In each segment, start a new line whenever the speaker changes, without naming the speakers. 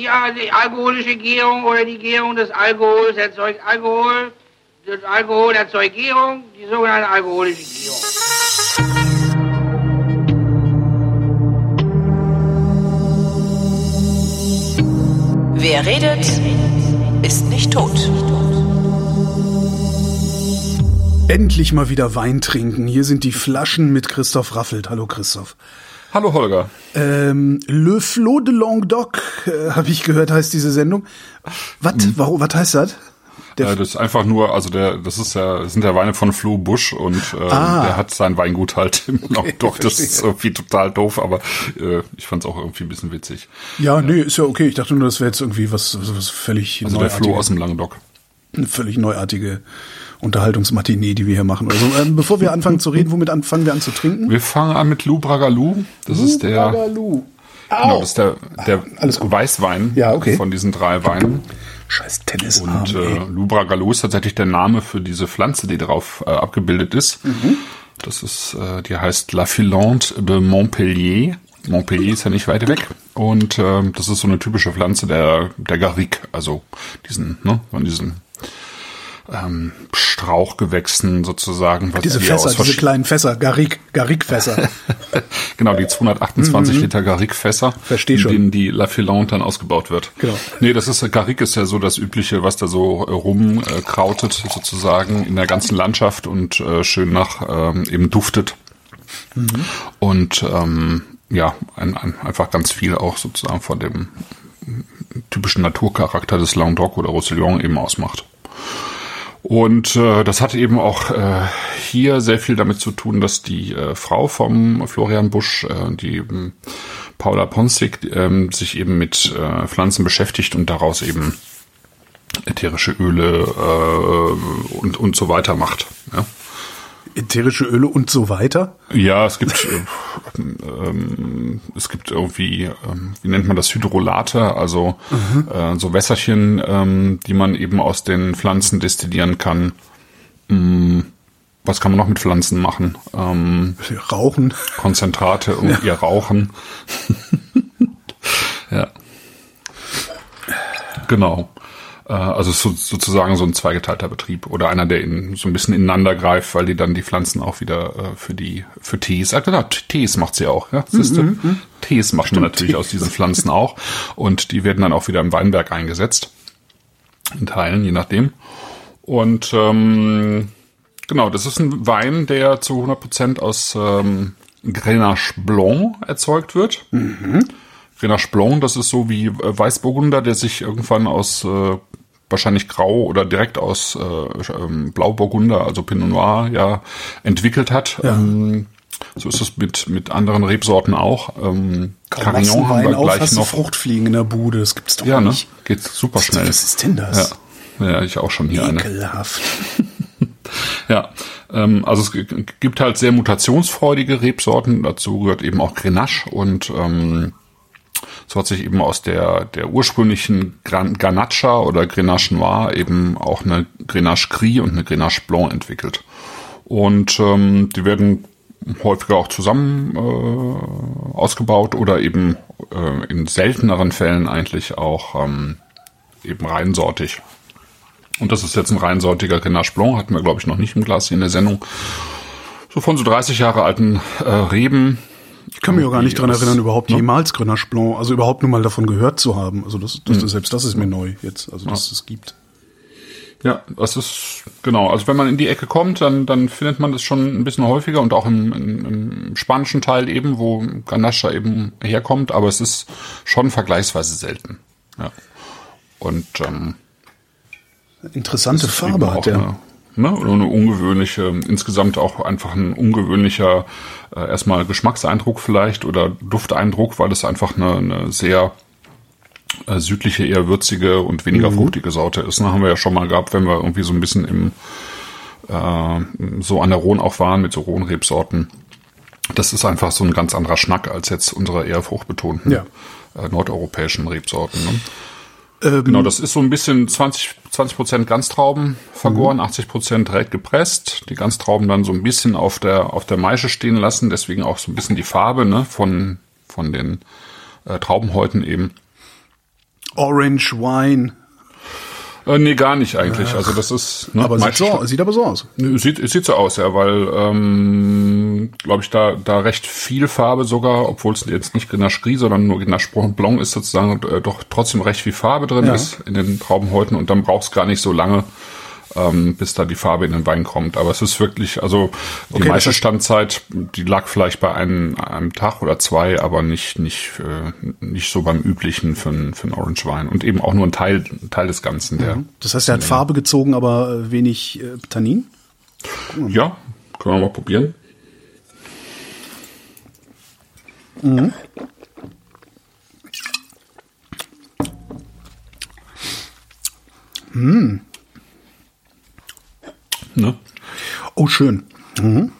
Die, die alkoholische Gärung oder die Gärung des Alkohols erzeugt Alkohol. Das Alkohol erzeugt Gärung, die sogenannte alkoholische Gärung.
Wer redet, ist nicht tot.
Endlich mal wieder Wein trinken. Hier sind die Flaschen mit Christoph Raffelt. Hallo Christoph.
Hallo Holger.
Ähm, Le Flot de Languedoc, äh, habe ich gehört, heißt diese Sendung. Was?
Hm.
Warum? Was heißt das?
Der das ist einfach nur, also der, das ist ja, das sind ja Weine von Flo Busch und ähm,
Ah.
der hat sein Weingut halt im Languedoc. Das
verstehe.
ist irgendwie total doof, aber äh, ich fand es auch irgendwie ein bisschen witzig.
Ja, nee, ist ja okay. Ich dachte nur, das wäre jetzt irgendwie was, was, was völlig
Also der Flo aus dem Languedoc.
eine völlig neuartige Unterhaltungsmatinee, die wir hier machen. Also, ähm, bevor wir anfangen zu reden, womit anfangen wir an zu trinken?
Wir fangen an mit Lou Bragalou. Das ist der,
Bagalu.
genau, das ist der, der
alles gut.
Weißwein
Ja, okay.
von diesen drei Weinen.
Scheiß Tennisarm,
Und äh, Lou Bragalou ist tatsächlich der Name für diese Pflanze, die darauf äh, abgebildet ist.
Mhm.
Das ist, äh, die heißt La Filante de Montpellier. Montpellier ist ja nicht weit weg. Und ähm, das ist so eine typische Pflanze der, der Garrigue, also diesen, ne, von diesen ähm, Strauchgewächsen sozusagen. Was
Diese
die
Fässer, diese kleinen Fässer, Garrigue, Garrigue-Fässer.
Genau, die 228 Liter Garrigue-Fässer,
Mhm. Versteh
in
schon.
denen die La Filante dann ausgebaut wird.
Genau.
Nee, das ist, Garrigue ist ja so das Übliche, was da so äh, rumkrautet sozusagen in der ganzen Landschaft und äh, schön nach ähm, eben duftet.
Mhm.
Und ähm, ja, ein, ein, einfach ganz viel auch sozusagen von dem typischen Naturcharakter des Languedoc oder Roussillon eben ausmacht. Und äh, das hat eben auch äh, hier sehr viel damit zu tun, dass die äh, Frau vom Florian Busch, äh, die ähm, Paula Ponsig, ähm, sich eben mit äh, Pflanzen beschäftigt und daraus eben ätherische Öle äh, und, und so weiter macht. Ja,
Ätherische Öle und so weiter.
ja es gibt äh, ähm, es gibt irgendwie, ähm, wie nennt man das, Hydrolate, also äh, so Wässerchen, ähm, die man eben aus den Pflanzen destillieren kann. Mm, was kann man noch mit Pflanzen machen? Ähm,
Rauchen.
Konzentrate und ihr Rauchen. ja. Genau. Äh, Also so, sozusagen so ein zweigeteilter Betrieb oder einer, der in, so ein bisschen ineinander greift, weil die dann die Pflanzen auch wieder äh, für die für Tees, ah, genau, Tees macht sie auch, ja, siehst du? Tees macht man natürlich aus diesen Pflanzen auch und die werden dann auch wieder im Weinberg eingesetzt, in Teilen, je nachdem. Und ähm, genau, das ist ein Wein, der zu 100% aus ähm, Grenache Blanc erzeugt wird. Grenache Blanc, das ist so wie äh, Weißburgunder, der sich irgendwann aus äh, wahrscheinlich Grau oder direkt aus äh, ähm, Blauburgunder, also Pinot Noir, ja entwickelt hat. Ähm, so ist es mit mit anderen Rebsorten auch. Ähm, Carignan haben wir
auf,
gleich
du
noch.
Fruchtfliegen in der Bude. Das gibt's doch
Ja, ne?
nicht.
Geht super schnell.
Was ist denn das?
Ja. ja, ich auch schon hier eine.
Ekelhaft.
Ja, ähm, also es gibt halt sehr mutationsfreudige Rebsorten. Dazu gehört eben auch Grenache und ähm, so hat sich eben aus der der ursprünglichen Gran Garnacha oder Grenache Noir eben auch eine Grenache Gris und eine Grenache Blanc entwickelt. Und ähm, die werden häufiger auch zusammen äh, ausgebaut oder eben äh, in selteneren Fällen eigentlich auch ähm, eben reinsortig. Und das ist jetzt ein reinsortiger Grenache Blanc, hatten wir, glaube ich, noch nicht im Glas hier in der Sendung. So von so 30 Jahre alten äh, Reben.
Ich kann mich auch gar nicht dran erinnern, überhaupt
ne?
jemals Grenache Blanc, also überhaupt nur mal davon gehört zu haben. Also das, das selbst das ist mir neu jetzt, also dass es gibt.
Ja, das ist genau. Also wenn man in die Ecke kommt, dann, dann findet man das schon ein bisschen häufiger und auch im, im, im spanischen Teil eben, wo Ganache eben herkommt, aber es ist schon vergleichsweise selten. Ja. Und ähm,
Interessante Farbe hat der.
Ne, oder eine ungewöhnliche, insgesamt auch einfach ein ungewöhnlicher äh, erstmal Geschmackseindruck vielleicht oder Dufteindruck, weil es einfach eine, eine sehr äh, südliche, eher würzige und weniger fruchtige Sorte ist. Ne, haben wir ja schon mal gehabt, wenn wir irgendwie so ein bisschen im äh, so an der Rhone auch waren mit so Rhone-Rebsorten. Das ist einfach so ein ganz anderer Schnack als jetzt unsere eher fruchtbetonten
Ja.
äh, nordeuropäischen Rebsorten. Ne?
Ähm,
Genau, das ist so ein bisschen 20, 20 Prozent Ganztrauben vergoren, 80 Prozent direkt gepresst. Die Ganztrauben dann so ein bisschen auf der, auf der Maische stehen lassen, deswegen auch so ein bisschen die Farbe, ne, von, von den äh, Traubenhäuten eben.
Orange Wine.
Äh, nee, gar nicht eigentlich. Also das ist. Ne,
Aber sieht, so, sieht aber so aus.
Sieht, es sieht so aus, ja, weil, ähm, glaube ich, da, da recht viel Farbe sogar, obwohl es jetzt nicht Grenache Gris, sondern nur Grenache Blanc ist sozusagen äh, doch trotzdem recht viel Farbe drin
Ja.
ist in den Traubenhäuten und dann brauchst gar nicht so lange, ähm, bis da die Farbe in den Wein kommt. Aber es ist wirklich, also die
Okay,
meiste Standzeit, die lag vielleicht bei einem, einem Tag oder zwei, aber nicht, nicht, äh, nicht so beim üblichen für, einen- für einen Orange Wein. Und eben auch nur ein Teil, ein Teil des Ganzen, der.
Das heißt, er hat Farbe gezogen, aber äh, wenig äh, Tannin.
Ja, können wir mal probieren. Ne?
Oh, schön. Mhm.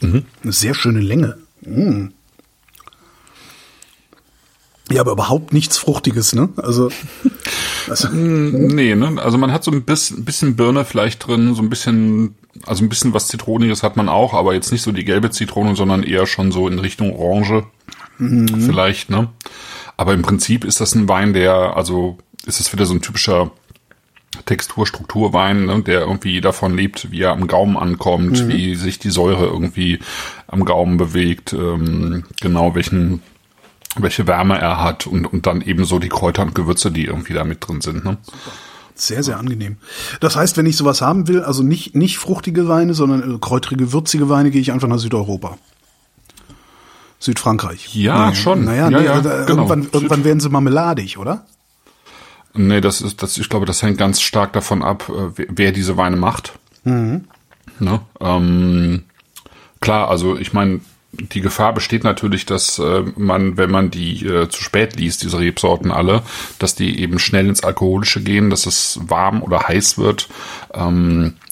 Eine sehr schöne Länge. Mhm. Ja, aber überhaupt nichts Fruchtiges, ne? Also, also
Nee, ne? Also man hat so ein bisschen, bisschen Birne vielleicht drin, so ein bisschen, also ein bisschen was Zitroniges hat man auch, aber jetzt nicht so die gelbe Zitrone, sondern eher schon so in Richtung Orange. Vielleicht, ne? Aber im Prinzip ist das ein Wein, der, also ist es wieder so ein typischer Textur-Strukturwein, ne, der irgendwie davon lebt, wie er am Gaumen ankommt, wie sich die Säure irgendwie am Gaumen bewegt, ähm, genau welchen welche Wärme er hat und, und dann eben so die Kräuter und Gewürze, die irgendwie da mit drin sind. Ne?
sehr, sehr angenehm. Das heißt, wenn ich sowas haben will, also nicht, nicht fruchtige Weine, sondern äh, kräutrige, würzige Weine, gehe ich einfach nach Südeuropa. Südfrankreich.
Ja,
naja,
schon.
Naja,
Ja,
nee,
ja,
äh,
genau.
irgendwann, irgendwann werden sie marmeladig, oder?
Nee, das ist, das, ich glaube, das hängt ganz stark davon ab, äh, wer, diese Weine macht. Ne? Ähm, klar, also ich meine, die Gefahr besteht natürlich, dass äh, man, wenn man die äh, zu spät liest, diese Rebsorten alle, dass die eben schnell ins Alkoholische gehen, dass es warm oder heiß wird. Ähm, äh,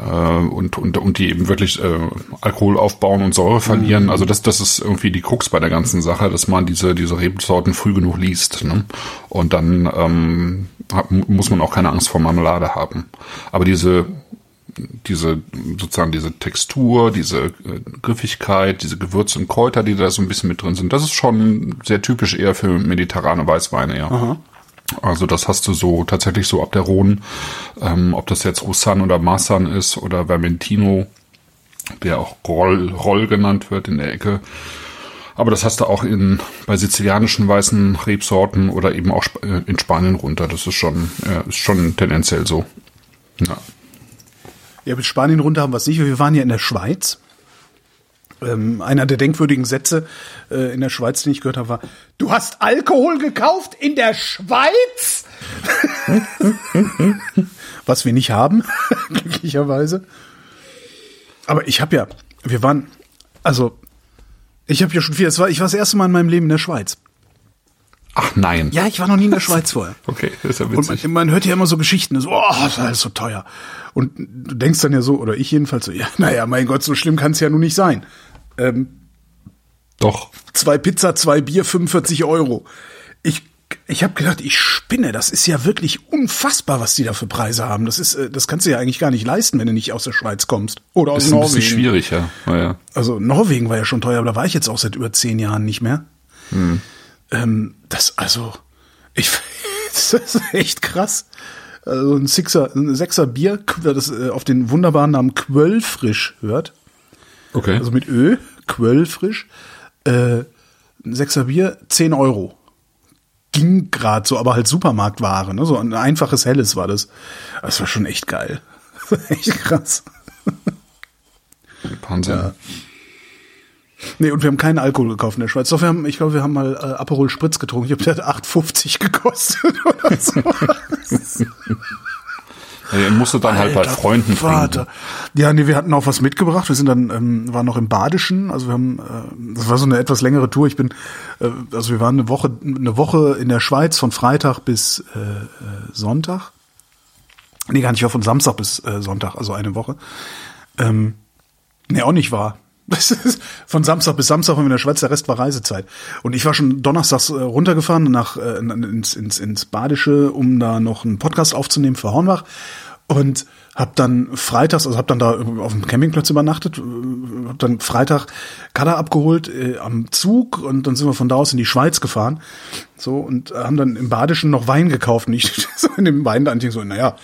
und, und, und die eben wirklich äh, Alkohol aufbauen und Säure verlieren. Also das, das ist irgendwie die Krux bei der ganzen Sache, dass man diese, diese Rebsorten früh genug liest. Ne? Und dann ähm, hat, muss man auch keine Angst vor Marmelade haben. Aber diese diese sozusagen diese Textur, diese äh, Griffigkeit, diese Gewürze und Kräuter, die da so ein bisschen mit drin sind, das ist schon sehr typisch eher für mediterrane Weißweine, ja. Also das hast du so tatsächlich so ab der Rhone, ähm, ob das jetzt Roussanne oder Marsan ist oder Vermentino, der auch Roll, Roll genannt wird in der Ecke. Aber das hast du auch in bei sizilianischen weißen Rebsorten oder eben auch äh, in Spanien runter. Das ist schon äh, ist schon tendenziell so. Ja.
Ja, mit Spanien runter haben wir es nicht. Wir waren ja in der Schweiz. Ähm, einer der denkwürdigen Sätze äh, in der Schweiz, den ich gehört habe, war, du hast Alkohol gekauft in der Schweiz? Was wir nicht haben, glücklicherweise. Aber ich habe ja, wir waren, also, ich habe ja schon viel, es war, ich war das erste Mal in meinem Leben in der Schweiz.
Ach nein.
Ja, ich war noch nie in der Schweiz vorher.
Okay, das ist ja
Und
witzig.
man, man hört ja immer so Geschichten, so, oh, das ist alles so teuer. Und du denkst dann ja so, oder ich jedenfalls so, ja, naja, mein Gott, so schlimm kann es ja nun nicht sein. Ähm,
Doch.
zwei Pizza, zwei Bier, 45 Euro. Ich, ich habe gedacht, ich spinne. Das ist ja wirklich unfassbar, was die da für Preise haben. Das ist, äh, das kannst du ja eigentlich gar nicht leisten, wenn du nicht aus der Schweiz kommst. Oder aus
Ist ein
Norwegen.
bisschen schwierig, ja. Naja.
Also Norwegen war ja schon teuer, aber da war ich jetzt auch seit über zehn Jahren nicht mehr. Ähm, das, also, ich, das ist echt krass. Also ein Sixer, ein Sechser Bier, das äh, auf den wunderbaren Namen Quöllfrisch hört.
Okay.
Also mit Ö, Quöllfrisch. Äh, ein Sechser Bier, 10 Euro. Ging grad so, aber halt Supermarktware, ne? So ein einfaches Helles war das. Das war schon echt geil. echt krass.
Wahnsinn.
Nee, und wir haben keinen Alkohol gekauft in der Schweiz. Doch, wir haben, ich glaube, wir haben mal äh, Aperol Spritz getrunken. Ich glaube, der hat 8,50 gekostet oder so.
Ja, ihr musstet dann halt bei
Alter
Freunden
Vater.
trinken.
Ja, nee, wir hatten auch was mitgebracht. Wir sind dann, ähm, waren noch im Badischen. Also wir haben, äh, das war so eine etwas längere Tour. Ich bin, äh, also wir waren eine Woche, eine Woche in der Schweiz von Freitag bis äh, äh, Sonntag. Nee, gar nicht, ich war von Samstag bis äh, Sonntag, also eine Woche. Ähm, nee, auch nicht wahr. Von Samstag bis Samstag waren wir in der Schweiz, der Rest war Reisezeit. Und ich war schon donnerstags äh, runtergefahren nach äh, ins, ins, ins Badische, um da noch einen Podcast aufzunehmen für Hornbach. und hab dann freitags, also hab dann da auf dem Campingplatz übernachtet, äh, hab dann Freitag Kader abgeholt äh, am Zug und dann sind wir von da aus in die Schweiz gefahren. So und haben dann im Badischen noch Wein gekauft. Und ich so in dem Wein da so, naja,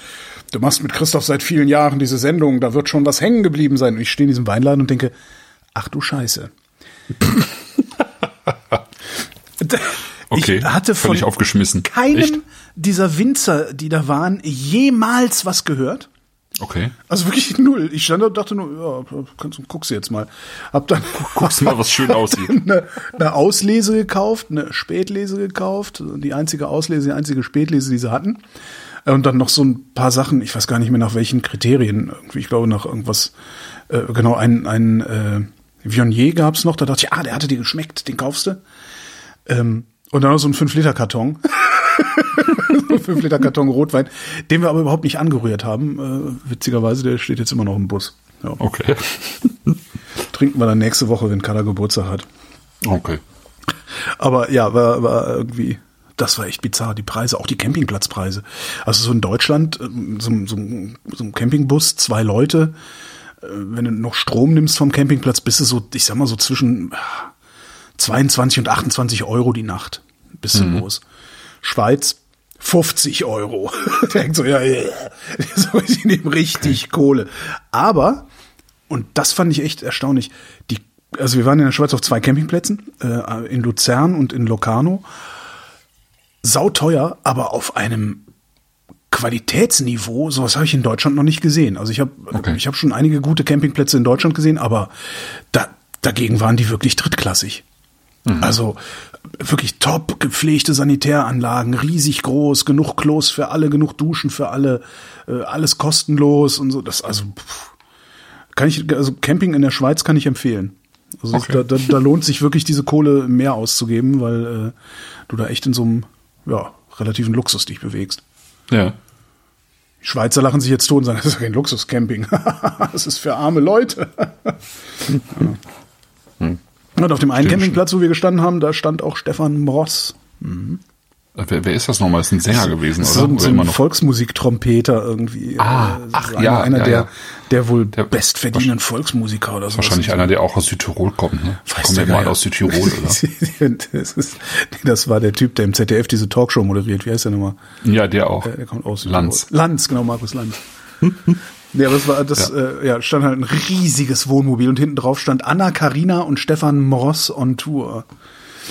du machst mit Christoph seit vielen Jahren diese Sendung, da wird schon was hängen geblieben sein. Und ich stehe in diesem Weinladen und denke, ach du Scheiße.
Okay,
ich hatte von
völlig aufgeschmissen.
keinem
Echt?
dieser Winzer, die da waren, jemals was gehört.
Okay.
Also wirklich null. Ich stand da und dachte nur, ja, kannst, guckst du jetzt mal. Hab dann
Guckst mal, was schön aussieht.
eine, eine Auslese gekauft, eine Spätlese gekauft, die einzige Auslese, die einzige Spätlese, die sie hatten. Und dann noch so ein paar Sachen, ich weiß gar nicht mehr nach welchen Kriterien, irgendwie, ich glaube nach irgendwas, äh, genau, ein, ein äh, Viognier gab's noch, da dachte ich, ah, der hatte dir geschmeckt, den kaufst du. Ähm, und dann noch so ein 5-Liter-Karton. 5-Liter-Karton Rotwein, den wir aber überhaupt nicht angerührt haben. Äh, witzigerweise, der steht jetzt immer noch im Bus. Ja.
Okay.
Trinken wir dann nächste Woche, wenn Kader Geburtstag hat.
Okay.
Aber ja, war, war irgendwie, das war echt bizarr, die Preise, auch die Campingplatzpreise. Also so in Deutschland, ähm, so, so, so ein Campingbus, zwei Leute, wenn du noch Strom nimmst vom Campingplatz, bist du so, ich sag mal so zwischen ah, 22 und 28 Euro die Nacht. Bist du los. Schweiz 50 Euro. Denkt so, ja, ja, so, ich nehme richtig Kohle. Aber, und das fand ich echt erstaunlich, die, also wir waren in der Schweiz auf zwei Campingplätzen, äh, in Luzern und in Locarno. Sauteuer, aber auf einem Qualitätsniveau, sowas habe ich in Deutschland noch nicht gesehen. Also ich habe
Okay.
ich habe schon einige gute Campingplätze in Deutschland gesehen, aber da, dagegen waren die wirklich drittklassig. Also wirklich top gepflegte Sanitäranlagen, riesig groß, genug Klos für alle, genug Duschen für alle, äh, alles kostenlos und so. Das also pff, kann ich also Camping in der Schweiz kann ich empfehlen. Also
Okay.
da, da, da lohnt sich wirklich diese Kohle mehr auszugeben, weil äh, du da echt in so einem ja, relativen Luxus dich bewegst.
Ja.
Die Schweizer lachen sich jetzt tot und sagen, das ist kein Luxuscamping. das ist für arme Leute. Und auf dem einen Campingplatz, wo wir gestanden haben, da stand auch Stefan Mross.
Wer, wer ist das nochmal? Ist ein Sänger gewesen, oder?
so, ein-
oder
so
immer
ein? Volksmusiktrompeter irgendwie.
Ah,
das
ach,
einer,
ja,
einer
ja,
der,
ja.
der wohl
Der-
bestverdienenden Volksmusiker oder so.
Wahrscheinlich einer, der auch aus Südtirol kommt, ne?
Weiß
Kommen
der
mal aus Südtirol, oder?
das, ist, das war der Typ, der im ZDF diese Talkshow moderiert. Wie heißt der nochmal?
Ja, der auch.
Der, der kommt aus Südtirol.
Lanz.
Lanz, genau, Markus Lanz. Ja, das war das, ja. Äh, ja, stand halt ein riesiges Wohnmobil und hinten drauf stand Anna Karina und Stefan Mross on Tour.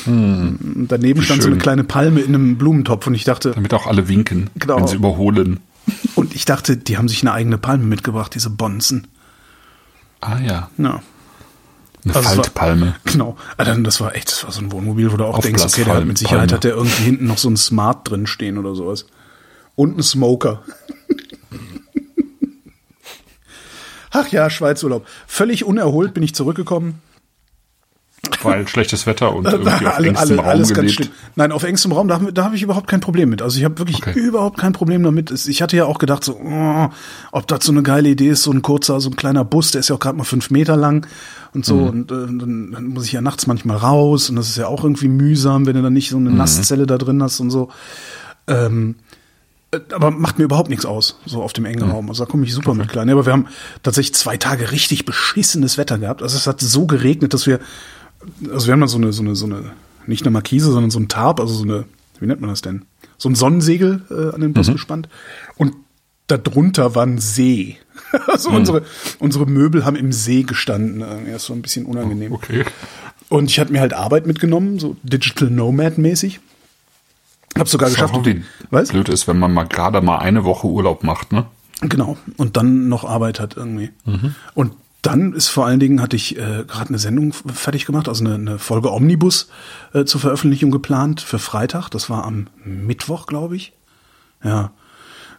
Und daneben stand so eine kleine Palme in einem Blumentopf und ich dachte,
Damit auch alle winken,
Genau.
wenn sie überholen.
und ich dachte, die haben sich eine eigene Palme mitgebracht, diese Bonzen.
Ah ja,
Ja.
eine
Also es war-
Faltpalme.
Genau. Dann, das war echt, das war so ein Wohnmobil, wo du auch denkst, okay, der hat mit Sicherheit
Aufblasspalme.
hat der irgendwie hinten noch so ein Smart drin stehen oder sowas. Und ein Smoker. Ach ja, Schweizurlaub. Völlig unerholt bin ich zurückgekommen.
Weil schlechtes Wetter und irgendwie auf
Alle-
engstem
alle-
Raum
alles ganz
gelebt.
schlimm. Nein, auf engstem Raum, da, da habe ich überhaupt kein Problem mit. Also ich habe wirklich
Okay.
überhaupt kein Problem damit. Ich hatte ja auch gedacht, so, oh, ob das so eine geile Idee ist, so ein kurzer, so ein kleiner Bus, der ist ja auch gerade mal fünf Meter lang und so. Und äh, dann, dann muss ich ja nachts manchmal raus und das ist ja auch irgendwie mühsam, wenn du dann nicht so eine Nasszelle da drin hast und so. Ähm, äh, aber macht mir überhaupt nichts aus, so auf dem engen Raum. Also da komme ich super mit klar. Nee, aber wir haben tatsächlich zwei Tage richtig beschissenes Wetter gehabt. Also es hat so geregnet, dass wir, also wir haben dann so eine, so eine, so eine, nicht eine Markise, sondern so ein Tarp, also so eine, wie nennt man das denn? So ein Sonnensegel äh, an den Bus gespannt. Und darunter war ein See. Also unsere, unsere Möbel haben im See gestanden. Das war ein bisschen unangenehm.
Okay.
Und ich hatte mir halt Arbeit mitgenommen, so Digital Nomad-mäßig. Hab sogar
Das
geschafft.
wie
Was?
blöd ist, wenn man mal gerade mal eine Woche Urlaub macht, ne?
Genau. Und dann noch Arbeit hat irgendwie. Und dann ist vor allen Dingen, hatte ich äh, gerade eine Sendung fertig gemacht, also eine, eine Folge Omnibus äh, zur Veröffentlichung geplant für Freitag. Das war am Mittwoch, glaube ich. Ja.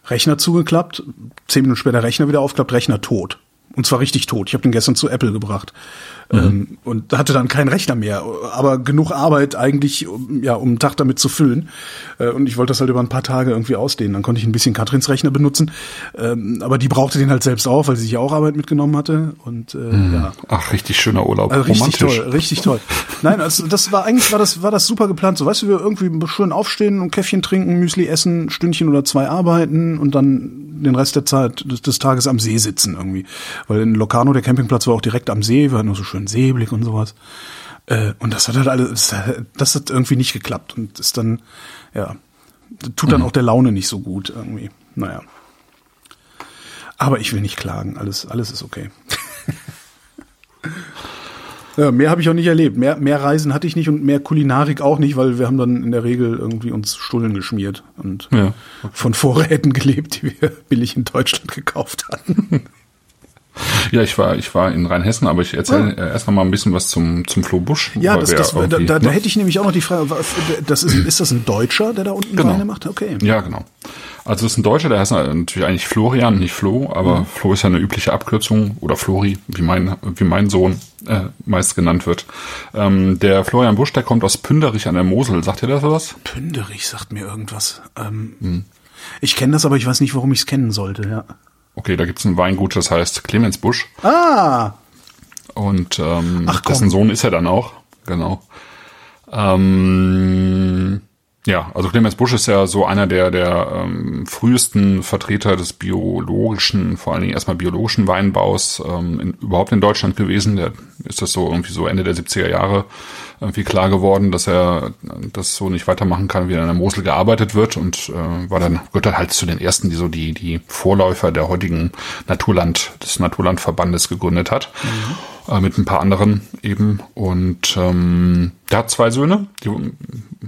Rechner zugeklappt, zehn Minuten später Rechner wieder aufklappt, Rechner tot. Und zwar richtig tot. Ich habe den gestern zu Apple gebracht. Ähm, und hatte dann keinen Rechner mehr. Aber genug Arbeit eigentlich, um, ja, um einen Tag damit zu füllen. Äh, und ich wollte das halt über ein paar Tage irgendwie ausdehnen. Dann konnte ich ein bisschen Katrins Rechner benutzen. Ähm, aber die brauchte den halt selbst auch, weil sie sich auch Arbeit mitgenommen hatte. Und äh, ja.
Ach, richtig schöner Urlaub.
Also richtig
Romantisch.
toll, richtig toll. Nein, also das war eigentlich war das war das super geplant. So, weißt du, wir irgendwie schön aufstehen und Käffchen trinken, Müsli essen, Stündchen oder zwei arbeiten und dann den Rest der Zeit des, des Tages am See sitzen irgendwie. Weil in Locarno, der Campingplatz war auch direkt am See, wir hatten nur so schön Seeblick und sowas. Äh, und das hat halt alles, das hat irgendwie nicht geklappt und ist dann, ja, tut dann auch der Laune nicht so gut irgendwie. Naja. Aber ich will nicht klagen, alles, alles ist okay. Ja, mehr habe ich auch nicht erlebt. Mehr, mehr Reisen hatte ich nicht und mehr Kulinarik auch nicht, weil wir haben dann in der Regel irgendwie uns Stullen geschmiert und
Ja,
von Vorräten gelebt, die wir billig in Deutschland gekauft hatten.
Ja, ich war, ich war in Rheinhessen, aber ich erzähle äh, erst noch mal ein bisschen was zum, zum Flo Busch.
Ja, das, das, da, da, da
ne?
hätte ich nämlich auch noch die Frage, was- das ist, ist das ein Deutscher, der da unten
Genau.
Weine macht? Okay.
Ja, genau. Also es ist ein Deutscher, der heißt natürlich eigentlich Florian, nicht Flo, aber Flo ist ja eine übliche Abkürzung oder Flori, wie mein, wie mein Sohn äh, meist genannt wird. Ähm, der Florian Busch, der kommt aus Pünderich an der Mosel. Sagt ihr das was?
Pünderich sagt mir irgendwas. Ähm,
Hm.
Ich kenne das, aber ich weiß nicht, warum ich es kennen sollte, ja.
Okay, da gibt's ein Weingut, das heißt Clemens Busch.
Ah,
Und ähm,
Ach,
dessen Sohn ist er dann auch, genau. Ähm, ja, also Clemens Busch ist ja so einer der, der ähm, frühesten Vertreter des biologischen, vor allen Dingen erstmal biologischen Weinbaus ähm, in, überhaupt in Deutschland gewesen. Der ist das so irgendwie so Ende der 70er Jahre irgendwie klar geworden, dass er das so nicht weitermachen kann, wie er in der Mosel gearbeitet wird und äh, war dann gehört dann halt zu den ersten, die so die die Vorläufer der heutigen Naturland des Naturlandverbandes gegründet hat äh, mit ein paar anderen eben. Und ähm, der hat zwei Söhne, die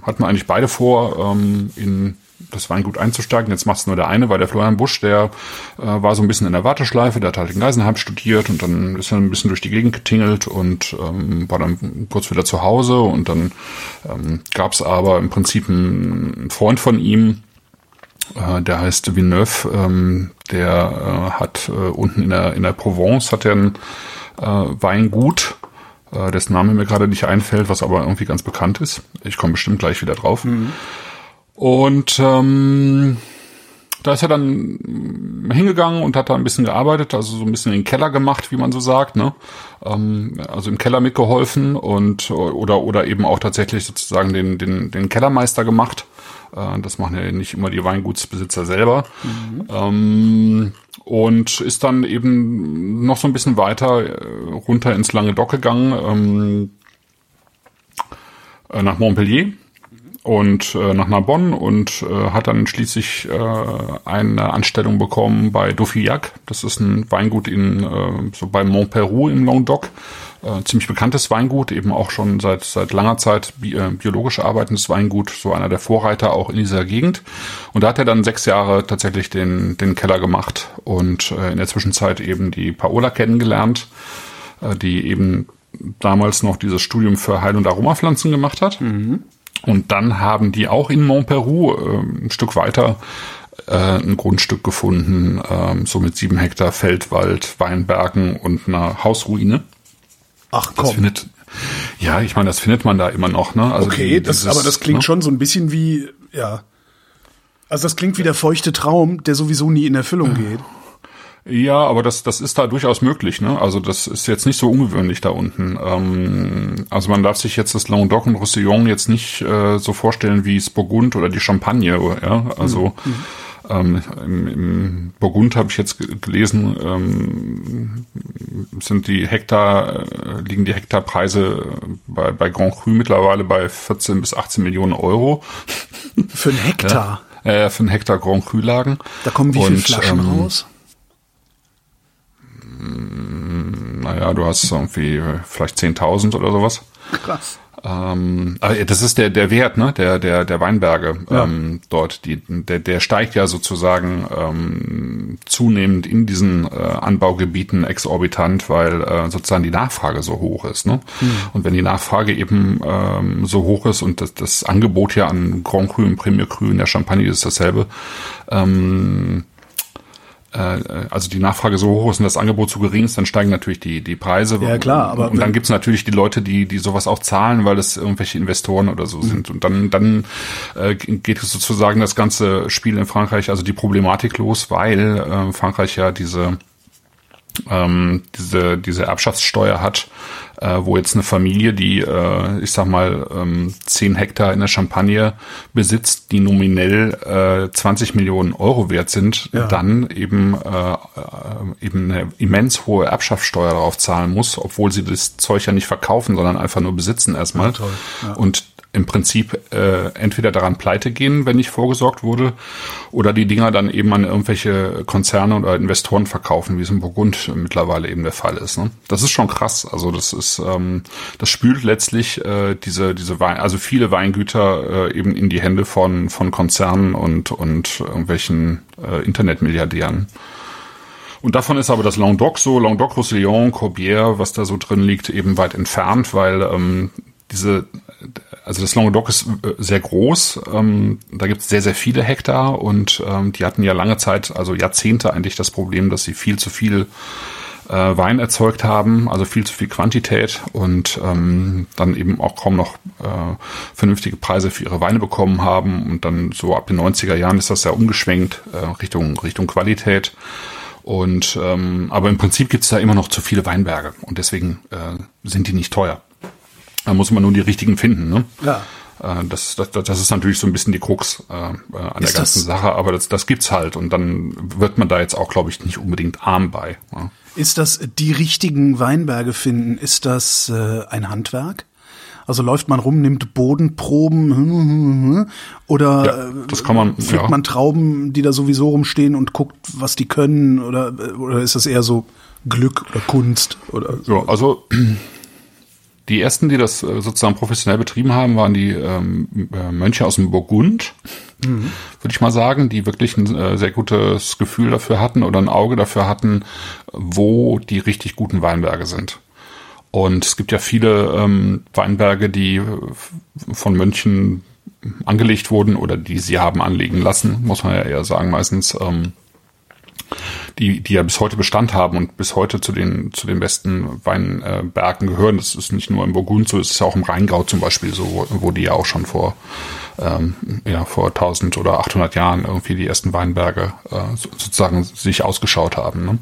hatten eigentlich beide vor ähm, in das Weingut einzusteigen. Jetzt macht es nur der eine, weil der Florian Busch, der äh, war so ein bisschen in der Warteschleife, der hat halt in Geisenheim studiert und dann ist er ein bisschen durch die Gegend getingelt und ähm, war dann kurz wieder zu Hause. Und dann ähm, gab es aber im Prinzip einen Freund von ihm, äh, der heißt Villeneuve, ähm, der äh, hat äh, unten in der, in der Provence hat er ein äh, Weingut, äh, dessen Name mir gerade nicht einfällt, was aber irgendwie ganz bekannt ist. Ich komme bestimmt gleich wieder drauf. Und ähm, da ist er dann hingegangen und hat da ein bisschen gearbeitet, also so ein bisschen in den Keller gemacht, wie man so sagt, ne? Ähm, also im Keller mitgeholfen und oder oder eben auch tatsächlich sozusagen den den den Kellermeister gemacht. Äh, das machen ja nicht immer die Weingutsbesitzer selber. Ähm, und ist dann eben noch so ein bisschen weiter äh, runter ins lange Dock gegangen ähm, äh, nach Montpellier und äh, nach Narbonne und äh, hat dann schließlich äh, eine Anstellung bekommen bei Dauffillac. Das ist ein Weingut in äh, so bei Montperoux im Languedoc. Äh, ziemlich bekanntes Weingut, eben auch schon seit seit langer Zeit bi äh, biologisch arbeitendes Weingut, so einer der Vorreiter auch in dieser Gegend. Und da hat er dann sechs Jahre tatsächlich den den Keller gemacht und äh, in der Zwischenzeit eben die Paola kennengelernt, äh, die eben damals noch dieses Studium für Heil- und Aromapflanzen gemacht hat. Und dann haben die auch in Montperoux äh, ein Stück weiter äh, ein Grundstück gefunden, ähm, so mit sieben Hektar Feldwald, Weinbergen und einer Hausruine.
ach
Das
komm.
findet, ja, ich meine, das findet man da immer noch, ne? Also
Okay,
die-
das,
dieses,
aber das klingt
ne?
schon so ein bisschen wie, ja. Also das klingt wie der feuchte Traum, der sowieso nie in Erfüllung geht.
Ja, aber das, das ist da durchaus möglich, ne? Also das ist jetzt nicht so ungewöhnlich da unten. Ähm, also man darf sich jetzt das Languedoc und Roussillon jetzt nicht äh, so vorstellen wie das Burgund oder die Champagne, ja? Also ähm, im, im Burgund habe ich jetzt ge- gelesen, ähm, sind die Hektar, äh, liegen die Hektarpreise bei, bei Grand Cru mittlerweile bei 14 bis 18 Millionen Euro
Für einen Hektar.
äh, für einen Hektar Grand Cru lagen.
Da kommen wie viele Flaschen
ähm,
raus?
Naja, du hast irgendwie äh, vielleicht 10.000 oder sowas.
Krass.
Ähm, das ist der der Wert, ne, der der der Weinberge
Ja.
ähm, dort. Die der der steigt ja sozusagen ähm, zunehmend in diesen äh, Anbaugebieten exorbitant, weil äh, sozusagen die Nachfrage so hoch ist. Ne? Und wenn die Nachfrage eben ähm, so hoch ist und das, das Angebot ja an Grand Cru und Premier Cru in der Champagne ist dasselbe. Ähm, äh, also die Nachfrage so hoch ist und das Angebot zu gering ist, dann steigen natürlich die, die Preise.
Ja, klar, aber
und dann gibt's natürlich die Leute, die, die sowas auch zahlen, weil es irgendwelche Investoren oder
Mhm.
so sind. Und dann, dann äh, geht es sozusagen das ganze Spiel in Frankreich, also die Problematik los, weil äh, Frankreich ja diese ähm, diese, diese Erbschaftssteuer hat, äh, wo jetzt eine Familie, die, äh, ich sag mal, ähm, 10 Hektar in der Champagne besitzt, die nominell äh, 20 Millionen Euro wert sind,
Ja.
dann eben, äh, eben eine immens hohe Erbschaftssteuer darauf zahlen muss, obwohl sie das Zeug ja nicht verkaufen, sondern einfach nur besitzen erstmal.
Ja, toll. Ja.
Und im Prinzip äh, entweder daran pleite gehen, wenn nicht vorgesorgt wurde, oder die Dinger dann eben an irgendwelche Konzerne oder Investoren verkaufen, wie es in Burgund mittlerweile eben der Fall ist. Ne? Das ist schon krass. Also das ist, ähm, das spült letztlich äh, diese diese Wein, also viele Weingüter äh, eben in die Hände von von Konzernen und und irgendwelchen äh, Internetmilliardären. Und davon ist aber das Languedoc so, Languedoc-Roussillon, Corbière, was da so drin liegt, eben weit entfernt, weil ähm, diese, also das Languedoc ist äh, sehr groß, ähm, da gibt es sehr, sehr viele Hektar und ähm, die hatten ja lange Zeit, also Jahrzehnte eigentlich das Problem, dass sie viel zu viel äh, Wein erzeugt haben, also viel zu viel Quantität und ähm, dann eben auch kaum noch äh, vernünftige Preise für ihre Weine bekommen haben. Und dann so ab den 90er Jahren ist das ja umgeschwenkt äh, Richtung Richtung Qualität. Und ähm, aber im Prinzip gibt es da immer noch zu viele Weinberge und deswegen äh, sind die nicht teuer. Da muss man nur die richtigen finden. Ne?
Ja.
Äh, Das, das, das ist natürlich so ein bisschen die Krux äh, äh, an der
Ist
ganzen
das-
Sache, aber das, das gibt's halt und dann wird man da jetzt auch, glaube ich, nicht unbedingt arm bei. Ja.
Ist das die richtigen Weinberge finden? Ist das äh, ein Handwerk? Also läuft man rum, nimmt Bodenproben hm, hm, hm, oder
Ja,
äh,
das kann man-
pflückt
ja.
man Trauben, die da sowieso rumstehen und guckt, was die können oder oder ist das eher so Glück oder Kunst oder
Ja, also die ersten, die das äh, sozusagen professionell betrieben haben, waren die ähm, äh, Mönche aus dem Burgund, würde ich mal sagen, die wirklich ein äh, sehr gutes Gefühl dafür hatten oder ein Auge dafür hatten, wo die richtig guten Weinberge sind. Und es gibt ja viele ähm, Weinberge, die äh, von Mönchen angelegt wurden oder die sie haben anlegen lassen, muss man ja eher sagen meistens. Ähm, die, die ja bis heute Bestand haben und bis heute zu den, zu den besten Weinbergen gehören. Das ist nicht nur im Burgund so, es ist ja auch im Rheingau zum Beispiel so, wo, wo die ja auch schon vor, ähm, ja, vor 1000 oder 800 Jahren irgendwie die ersten Weinberge äh, so- sozusagen sich ausgeschaut haben. Ne?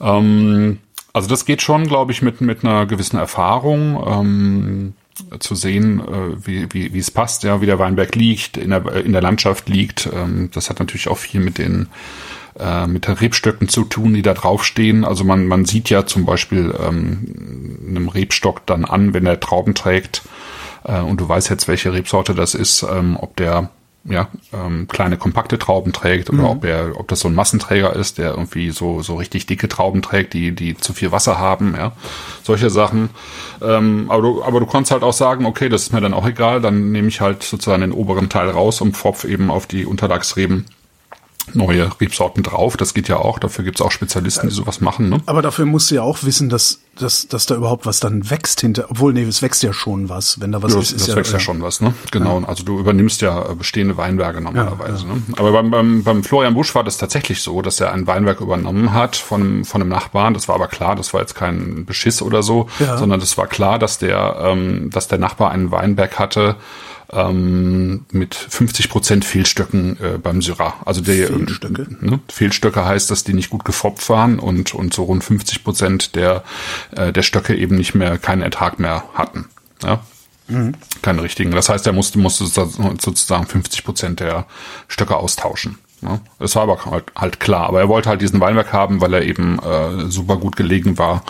Ähm, also das geht schon, glaube ich, mit, mit einer gewissen Erfahrung. Ähm, zu sehen, äh, wie, wie, wie es passt, ja, wie der Weinberg liegt, in der, in der Landschaft liegt. Ähm, das hat natürlich auch viel mit den äh, mit den Rebstöcken zu tun, die da draufstehen. Also man, man sieht ja zum Beispiel ähm, einem Rebstock dann an, wenn er Trauben trägt. Äh, und du weißt jetzt, welche Rebsorte das ist, ähm, ob der ja, ähm, kleine kompakte Trauben trägt oder ob er, ob das so ein Massenträger ist, der irgendwie so so richtig dicke Trauben trägt, die die zu viel Wasser haben, ja, solche Sachen. Ähm, aber du aber du kannst halt auch sagen, okay, das ist mir dann auch egal, dann nehme ich halt sozusagen den oberen Teil raus und pfropf eben auf die Unterlagsreben neue Rebsorten drauf. Das geht ja auch. Dafür gibt's auch Spezialisten, die sowas machen. Ne?
Aber dafür musst du ja auch wissen, dass, dass, dass da überhaupt was dann wächst hinter. Obwohl, nee, es wächst ja schon was. Wenn da was
Ja,
ist,
das,
ja,
wächst ja schon was, ne? Genau. Also du übernimmst ja äh, bestehende Weinberge normalerweise.
Ja,
Ne? Aber beim, beim, beim Florian Busch war das tatsächlich so, dass er ein Weinberg übernommen hat von, einem- von einem Nachbarn. Das war aber klar, das war jetzt kein Beschiss oder so,
Ja.
sondern das war klar, dass der, ähm, dass der Nachbar einen Weinberg hatte ähm, mit 50 Prozent Fehlstöcken äh, beim Syrah. Also der
Fehlstöcke?
Ne? Fehlstöcke heißt, dass die nicht gut gefopft waren und, und so rund 50 Prozent der, äh, der Stöcke eben nicht mehr keinen Ertrag mehr hatten. Ja? Keine richtigen. Das heißt, er musste, musste sozusagen 50 Prozent der Stöcke austauschen. Ja? Das war aber halt, halt klar. Aber er wollte halt diesen Weinberg haben, weil er eben äh, super gut gelegen war.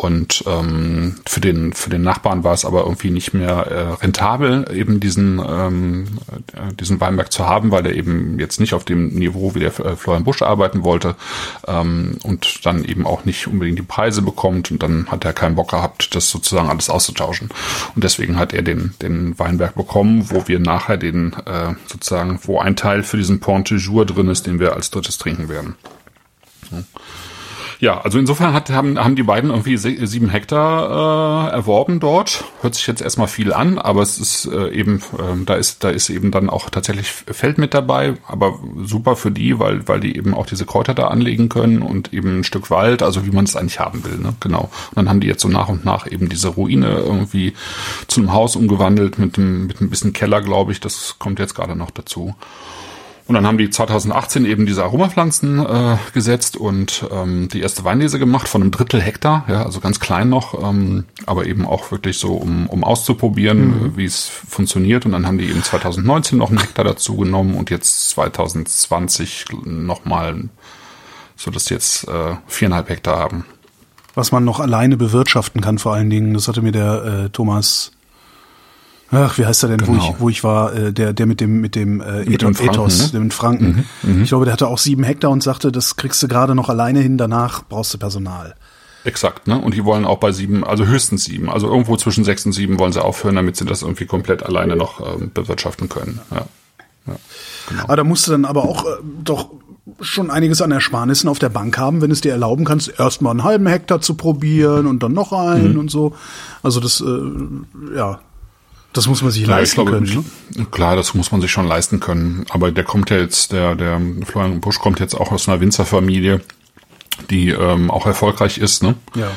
Und ähm, für den für den Nachbarn war es aber irgendwie nicht mehr äh, rentabel, eben diesen ähm, äh, diesen Weinberg zu haben, weil er eben jetzt nicht auf dem Niveau wie der äh, Florian Busch arbeiten wollte ähm, und dann eben auch nicht unbedingt die Preise bekommt. Und dann hat er keinen Bock gehabt, das sozusagen alles auszutauschen. Und deswegen hat er den den Weinberg bekommen, wo wir nachher den äh, sozusagen, wo ein Teil für diesen Pont de Jour drin ist, den wir als drittes trinken werden. Ja, also insofern hat, haben, haben die beiden irgendwie sieben Hektar äh, erworben dort. Hört sich jetzt erstmal viel an, aber es ist äh, eben, ähm, da ist, da ist eben dann auch tatsächlich Feld mit dabei, aber super für die, weil, weil die eben auch diese Kräuter da anlegen können und eben ein Stück Wald, also wie man es eigentlich haben will, ne? Genau. Und dann haben die jetzt so nach und nach eben diese Ruine irgendwie zu einem Haus umgewandelt mit einem, mit ein bisschen Keller, glaube ich. Das kommt jetzt gerade noch dazu. Und dann haben die 2018 eben diese Aromapflanzen äh, gesetzt und ähm, die erste Weinlese gemacht von einem Drittel Hektar, ja, also ganz klein noch, ähm, aber eben auch wirklich so, um, um auszuprobieren, mhm. wie es funktioniert. Und dann haben die eben 2019 noch einen Hektar dazu genommen und jetzt 2020 nochmal, so dass jetzt äh, viereinhalb Hektar haben.
Was man noch alleine bewirtschaften kann, vor allen Dingen, das hatte mir der äh, Thomas Ach, wie heißt er denn, genau. wo ich, wo ich war, äh, der, der mit dem, mit dem äh, mit Ethos, dem Franken, ne? dem Franken. Mhm, mhm, ich glaube, der hatte auch sieben Hektar und sagte, das kriegst du gerade noch alleine hin, danach brauchst du Personal.
Exakt, ne? Und die wollen auch bei sieben, also höchstens sieben, also irgendwo zwischen sechs und sieben wollen sie aufhören, damit sie das irgendwie komplett alleine noch ähm, bewirtschaften können. Ja.
ja genau. Aber da musst du dann aber auch äh, doch schon einiges an Ersparnissen auf der Bank haben, wenn es dir erlauben kannst, erstmal einen halben Hektar zu probieren und dann noch einen mhm. und so. Also das, äh, ja, das muss man sich klar, leisten glaube, können.
Ne? Klar, das muss man sich schon leisten können. Aber der kommt ja jetzt, der, der Florian Busch kommt jetzt auch aus einer Winzerfamilie, die ähm, auch erfolgreich ist, ne?
Ja.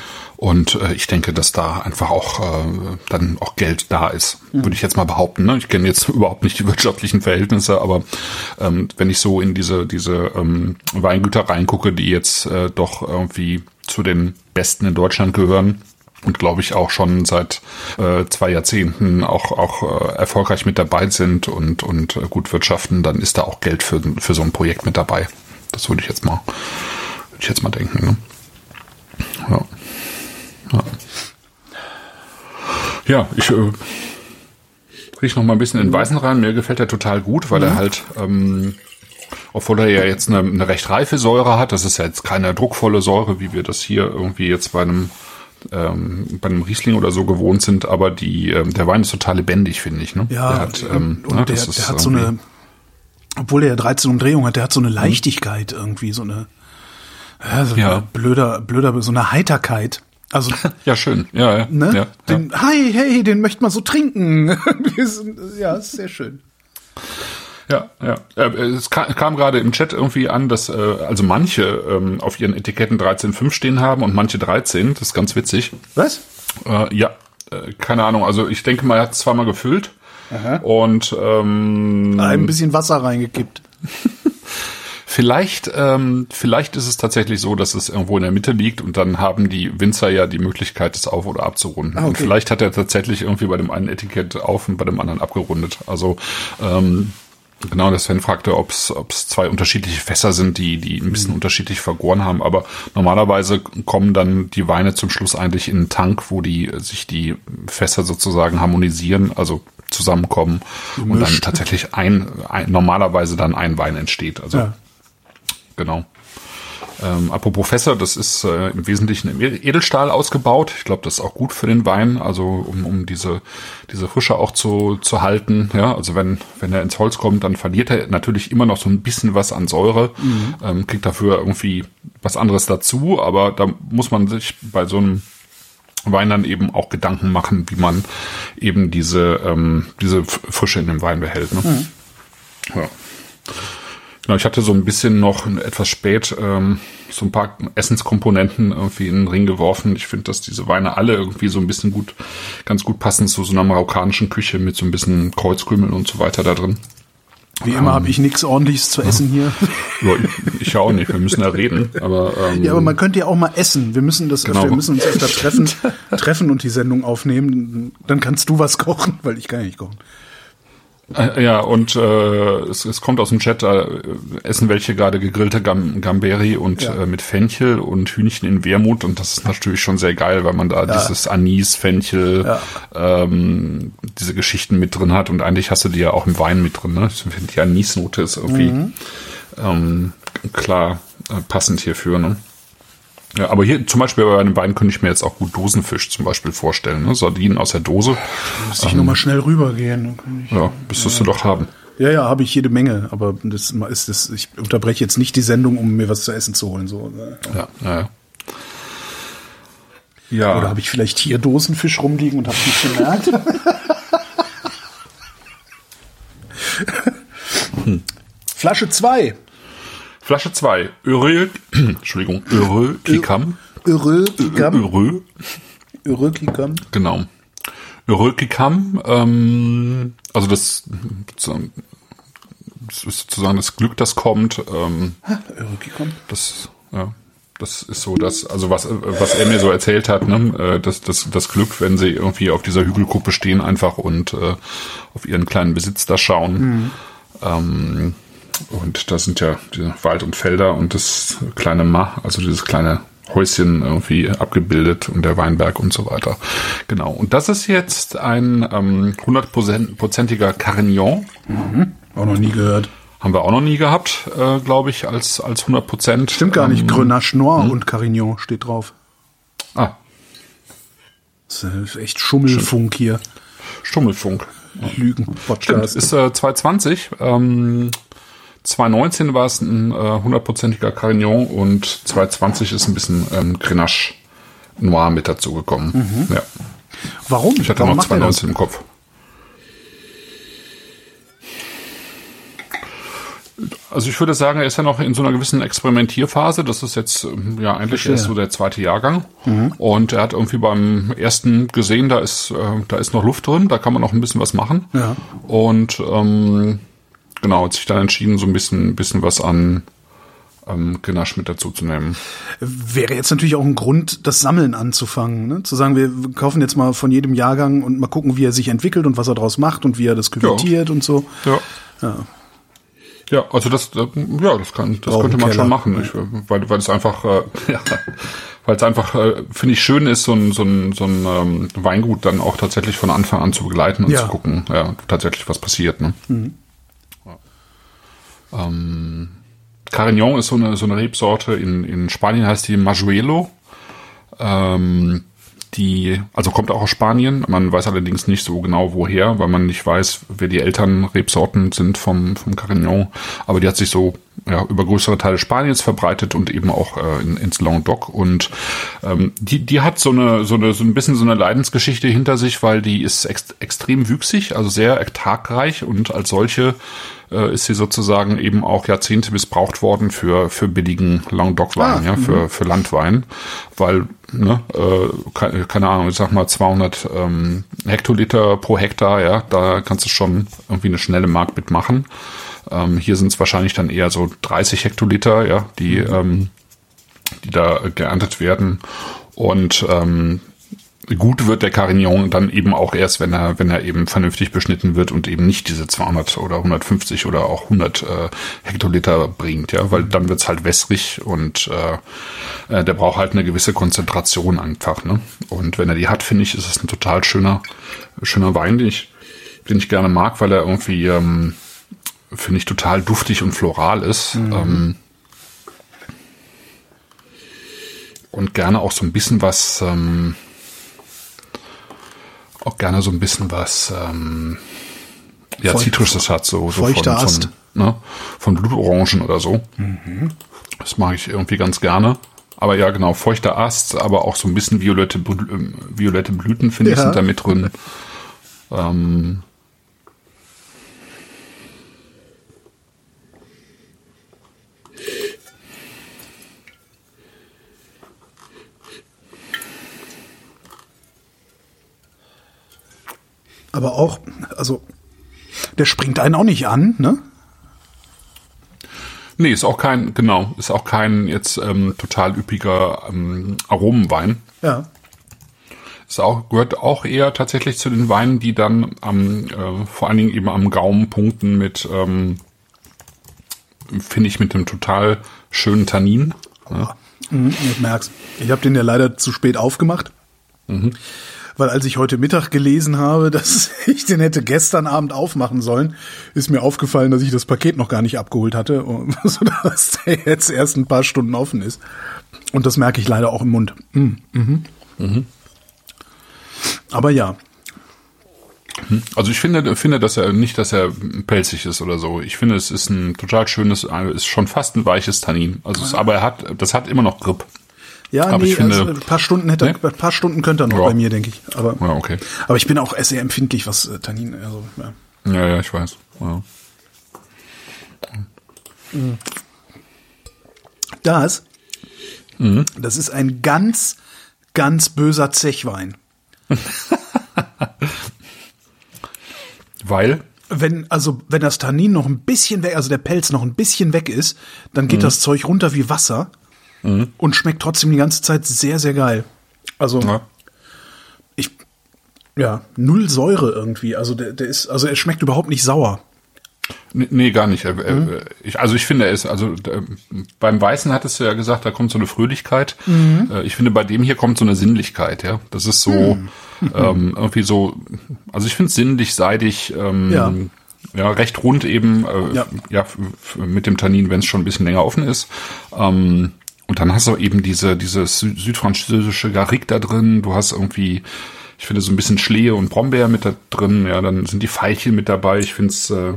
Und äh, ich denke, dass da einfach auch äh, dann auch Geld da ist, mhm. würde ich jetzt mal behaupten. Ne? Ich kenne jetzt überhaupt nicht die wirtschaftlichen Verhältnisse, aber ähm, wenn ich so in diese diese ähm, Weingüter reingucke, die jetzt äh, doch irgendwie zu den besten in Deutschland gehören, und glaube ich auch schon seit äh, zwei Jahrzehnten auch auch äh, erfolgreich mit dabei sind und und äh, gut wirtschaften, dann ist da auch Geld für für so ein Projekt mit dabei. Das würde ich jetzt mal würde ich jetzt mal denken. Ne? Ja. ja. Ja, ich äh, riech noch mal ein bisschen in Weißen rein. Mir gefällt er total gut, weil mhm. er halt ähm, obwohl er ja jetzt eine, eine recht reife Säure hat. Das ist ja jetzt keine druckvolle Säure, wie wir das hier irgendwie jetzt bei einem ähm, bei einem Riesling oder so gewohnt sind, aber die, ähm, der Wein ist total lebendig, finde ich. Ne?
Ja, der hat, ähm, und ne, der, der hat so eine, obwohl der 13 Umdrehungen hat, der hat so eine mhm. Leichtigkeit hm. irgendwie, so eine, ja, so ja. blöder, blöder, so eine Heiterkeit. Also
ja schön, ja, ja,
ne?
ja,
den, ja. Hi, hey, den möchte man so trinken. ja, ist sehr schön.
Ja, ja. Es kam, gerade im Chat irgendwie an, dass äh, also manche ähm, auf ihren Etiketten 13,5 stehen haben und manche 13. Das ist ganz witzig.
Was?
Äh, ja, äh, keine Ahnung. Also ich denke mal, er hat es zweimal gefüllt Aha. und ähm,
ein bisschen Wasser reingekippt.
Vielleicht, ähm, vielleicht ist es tatsächlich so, dass es irgendwo in der Mitte liegt und dann haben die Winzer ja die Möglichkeit, es auf- oder abzurunden. Ah, okay. Und vielleicht hat er tatsächlich irgendwie bei dem einen Etikett auf und bei dem anderen abgerundet. Also ähm, Genau, der Sven fragte, ob es zwei unterschiedliche Fässer sind, die, die ein bisschen mhm. unterschiedlich vergoren haben. Aber normalerweise kommen dann die Weine zum Schluss eigentlich in einen Tank, wo die sich die Fässer sozusagen harmonisieren, also zusammenkommen Gemischt. und dann tatsächlich ein, ein normalerweise dann ein Wein entsteht. Also ja. genau. Ähm, apropos Fässer, das ist äh, im Wesentlichen im Edelstahl ausgebaut. Ich glaube, das ist auch gut für den Wein, also um, um diese, diese Frische auch zu, zu halten. Ja, also wenn, wenn er ins Holz kommt, dann verliert er natürlich immer noch so ein bisschen was an Säure, mhm. ähm, kriegt dafür irgendwie was anderes dazu, aber da muss man sich bei so einem Wein dann eben auch Gedanken machen, wie man eben diese, ähm, diese Frische in dem Wein behält. Ne? Mhm. Ja. Genau, ich hatte so ein bisschen noch etwas spät ähm, so ein paar Essenskomponenten irgendwie in den Ring geworfen. Ich finde, dass diese Weine alle irgendwie so ein bisschen gut, ganz gut passen zu so einer marokkanischen Küche mit so ein bisschen Kreuzkrümeln und so weiter da drin.
Wie immer ähm, habe ich nichts ordentliches zu essen hier.
Ja, ich, ich auch nicht. Wir müssen ja reden. Aber, ähm,
ja, aber man könnte ja auch mal essen. Wir müssen das genau. wir müssen uns öfter treffen, treffen und die Sendung aufnehmen. Dann kannst du was kochen, weil ich kann ja nicht kochen.
Äh, ja, und äh, es, es kommt aus dem Chat, äh, essen welche gerade gegrillte Gam Gamberi und ja. äh, mit Fenchel und Hühnchen in Wermut und das ist natürlich schon sehr geil, weil man da ja. dieses Anis, Fenchel, ja. ähm, diese Geschichten mit drin hat und eigentlich hast du die ja auch im Wein mit drin. Ne? Ich finde, die Anisnote ist irgendwie mhm. ähm, klar äh, passend hierfür. Ne? Ja, aber hier zum Beispiel bei einem Wein könnte ich mir jetzt auch gut Dosenfisch zum Beispiel vorstellen. Ne? Sardinen aus der Dose.
Da müsste ich ähm, nochmal schnell rübergehen.
Ja, müsstest ja. du doch haben.
Ja, ja, habe ich jede Menge, aber das ist das, ich unterbreche jetzt nicht die Sendung, um mir was zu essen zu holen. So.
Ne? Ja, ja, ja.
Oder habe ich vielleicht hier Dosenfisch rumliegen und habe nicht gemerkt? hm. Flasche 2.
Flasche 2. Öre, Entschuldigung, Öre Kikam.
Öre Kikam.
Öre.
Öre Kikam.
Genau. Öre Kikam, ähm, also das das ist sozusagen das Glück, das kommt. Ähm,
Irgendwie kommt.
das, ja, das ist so das, also was, was er mir so erzählt hat, ne, äh, das, das, das Glück, wenn sie irgendwie auf dieser Hügelkuppe stehen einfach und äh, auf ihren kleinen Besitz da schauen. Ähm, und da sind ja diese Wald und Felder und das kleine Ma, also dieses kleine Häuschen irgendwie abgebildet und der Weinberg und so weiter. Genau. Und das ist jetzt ein ähm, 100%iger Carignan.
Auch noch nie gehört.
Haben wir auch noch nie gehabt, äh, glaube ich, als, als 100 Prozent.
Stimmt gar nicht.
Ähm,
Grenache Noir und Carignan steht drauf.
ah,
Das ist echt Schummelfunk hier.
Stummelfunk.
Lügen.
Stimmt,
Podcast.
ist äh, 2020. Ähm, 2019 war es ein äh, hundertprozentiger Carignan und 2020 ist ein bisschen ähm, Grenache Noir mit dazu gekommen. Ja.
Warum?
Ich hatte
Warum
noch
macht er das?
2019 im Kopf. Also ich würde sagen, er ist ja noch in so einer gewissen Experimentierphase. Das ist jetzt ähm, ja eigentlich
Verstehe.
erst so der zweite Jahrgang. Und er hat irgendwie beim ersten gesehen, da ist äh, da ist noch Luft drin, da kann man noch ein bisschen was machen.
Ja.
Und ähm, genau, hat sich dann entschieden, so ein bisschen bisschen was an ähm, Grenache mit dazu zu nehmen.
Wäre jetzt natürlich auch ein Grund, das Sammeln anzufangen. Ne? Zu sagen, wir kaufen jetzt mal von jedem Jahrgang und mal gucken, wie er sich entwickelt und was er daraus macht und wie er das küvettiert und so.
Ja.
Ja.
Ja, also das, ja, das kann, das könnte man schon machen, ich, weil, weil es einfach, äh, ja, weil es einfach, äh, finde ich, schön ist, so ein, so ein, so ein ähm, Weingut dann auch tatsächlich von Anfang an zu begleiten und
Ja.
zu gucken, ja, tatsächlich was passiert. Ne? Ja. Ähm, Carignan ist so eine, so eine Rebsorte, in, in Spanien heißt die Majuelo. Ähm, die, also kommt auch aus Spanien. Man weiß allerdings nicht so genau woher, weil man nicht weiß, wer die Elternrebsorten sind vom, vom Carignan. Aber die hat sich so ja, über größere Teile Spaniens verbreitet und eben auch äh, in, ins Languedoc. Und ähm, die, die hat so eine, so eine, so ein bisschen so eine Leidensgeschichte hinter sich, weil die ist ex extrem wüchsig, also sehr ertragreich und als solche äh, ist sie sozusagen eben auch Jahrzehnte missbraucht worden für, für billigen Languedoc-Wein,
Ah,
ja, für, für Landwein, weil, ne, äh, keine, keine Ahnung, ich sag mal 200 ähm, Hektoliter pro Hektar, ja, da kannst du schon irgendwie eine schnelle Mark mitmachen. Ähm, hier sind es wahrscheinlich dann eher so 30 Hektoliter, ja, die, ähm, die da geerntet werden. Und ähm, gut wird der Carignan dann eben auch erst, wenn er, wenn er eben vernünftig beschnitten wird und eben nicht diese 200 oder 150 oder auch 100 äh, Hektoliter bringt, ja, weil dann wird's halt wässrig und äh, äh, der braucht halt eine gewisse Konzentration einfach, ne? Und wenn er die hat, finde ich, ist es ein total schöner, schöner Wein, den ich, den ich gerne mag, weil er irgendwie, ähm, finde ich, total duftig und floral ist. Ähm, und gerne auch so ein bisschen was, ähm, auch gerne so ein bisschen was, ähm, ja, Zitrusches hat, so, so
feuchter
von, von, ne, von Blutorangen oder so. Das mag ich irgendwie ganz gerne. Aber ja, genau, feuchter Ast, aber auch so ein bisschen violette, ähm, violette Blüten, finde ich,
Ja.
sind da mit drin. Ähm,
Aber auch, also, der springt einen auch nicht an, ne?
Nee, ist auch kein, genau, ist auch kein jetzt ähm, total üppiger ähm, Aromenwein.
Ja.
Ist auch, gehört auch eher tatsächlich zu den Weinen, die dann am, äh, vor allen Dingen eben am Gaumen punkten mit, ähm, finde ich, mit einem total schönen Tannin. Ja.
Mhm, ich merk's. Ich habe den ja leider zu spät aufgemacht. Weil als ich heute Mittag gelesen habe, dass ich den hätte gestern Abend aufmachen sollen, ist mir aufgefallen, dass ich das Paket noch gar nicht abgeholt hatte, sodass der jetzt erst ein paar Stunden offen ist. Und das merke ich leider auch im Mund. Mm, Mhm. Aber ja,
Also ich finde, finde, dass er nicht, dass er pelzig ist oder so. Ich finde, es ist ein total schönes, ist schon fast ein weiches Tannin. Also, es, aber er hat, das hat immer noch Grip.
Ja,
Aber
nee,
ich finde-
also ein paar Stunden hätte,
Ne?
ein paar Stunden könnte er noch
Ja.
bei mir, denke ich. Aber,
Ja, okay.
aber ich bin auch sehr empfindlich, was äh, Tannin, also, ja.
Ja, ja, ich weiß. Ja.
Das,
Mhm.
das ist ein ganz, ganz böser Zechwein.
Weil,
wenn, also, wenn das Tannin noch ein bisschen weg, also der Pelz noch ein bisschen weg ist, dann geht das Zeug runter wie Wasser und schmeckt trotzdem die ganze Zeit sehr, sehr geil. Also,
Ja.
ich, ja, null Säure irgendwie. Also, der, der ist, also er schmeckt überhaupt nicht sauer.
Nee, gar nicht.
Mhm.
Ich, also ich finde, er ist, also beim Weißen hattest du ja gesagt, da kommt so eine Fröhlichkeit.
Mhm.
Äh, Ich finde, bei dem hier kommt so eine Sinnlichkeit, ja. Das ist so
Mhm.
ähm, irgendwie so, also ich finde es sinnlich, seidig, ähm,
Ja.
ja. recht rund eben, äh,
Ja.
ja, mit dem Tannin, wenn es schon ein bisschen länger offen ist. Ähm, und dann hast du eben diese, diese sü- südfranzösische Garrigue da drin, du hast irgendwie, ich finde so ein bisschen Schlehe und Brombeer mit da drin, ja, dann sind die Veilchen mit dabei. Ich finde es äh,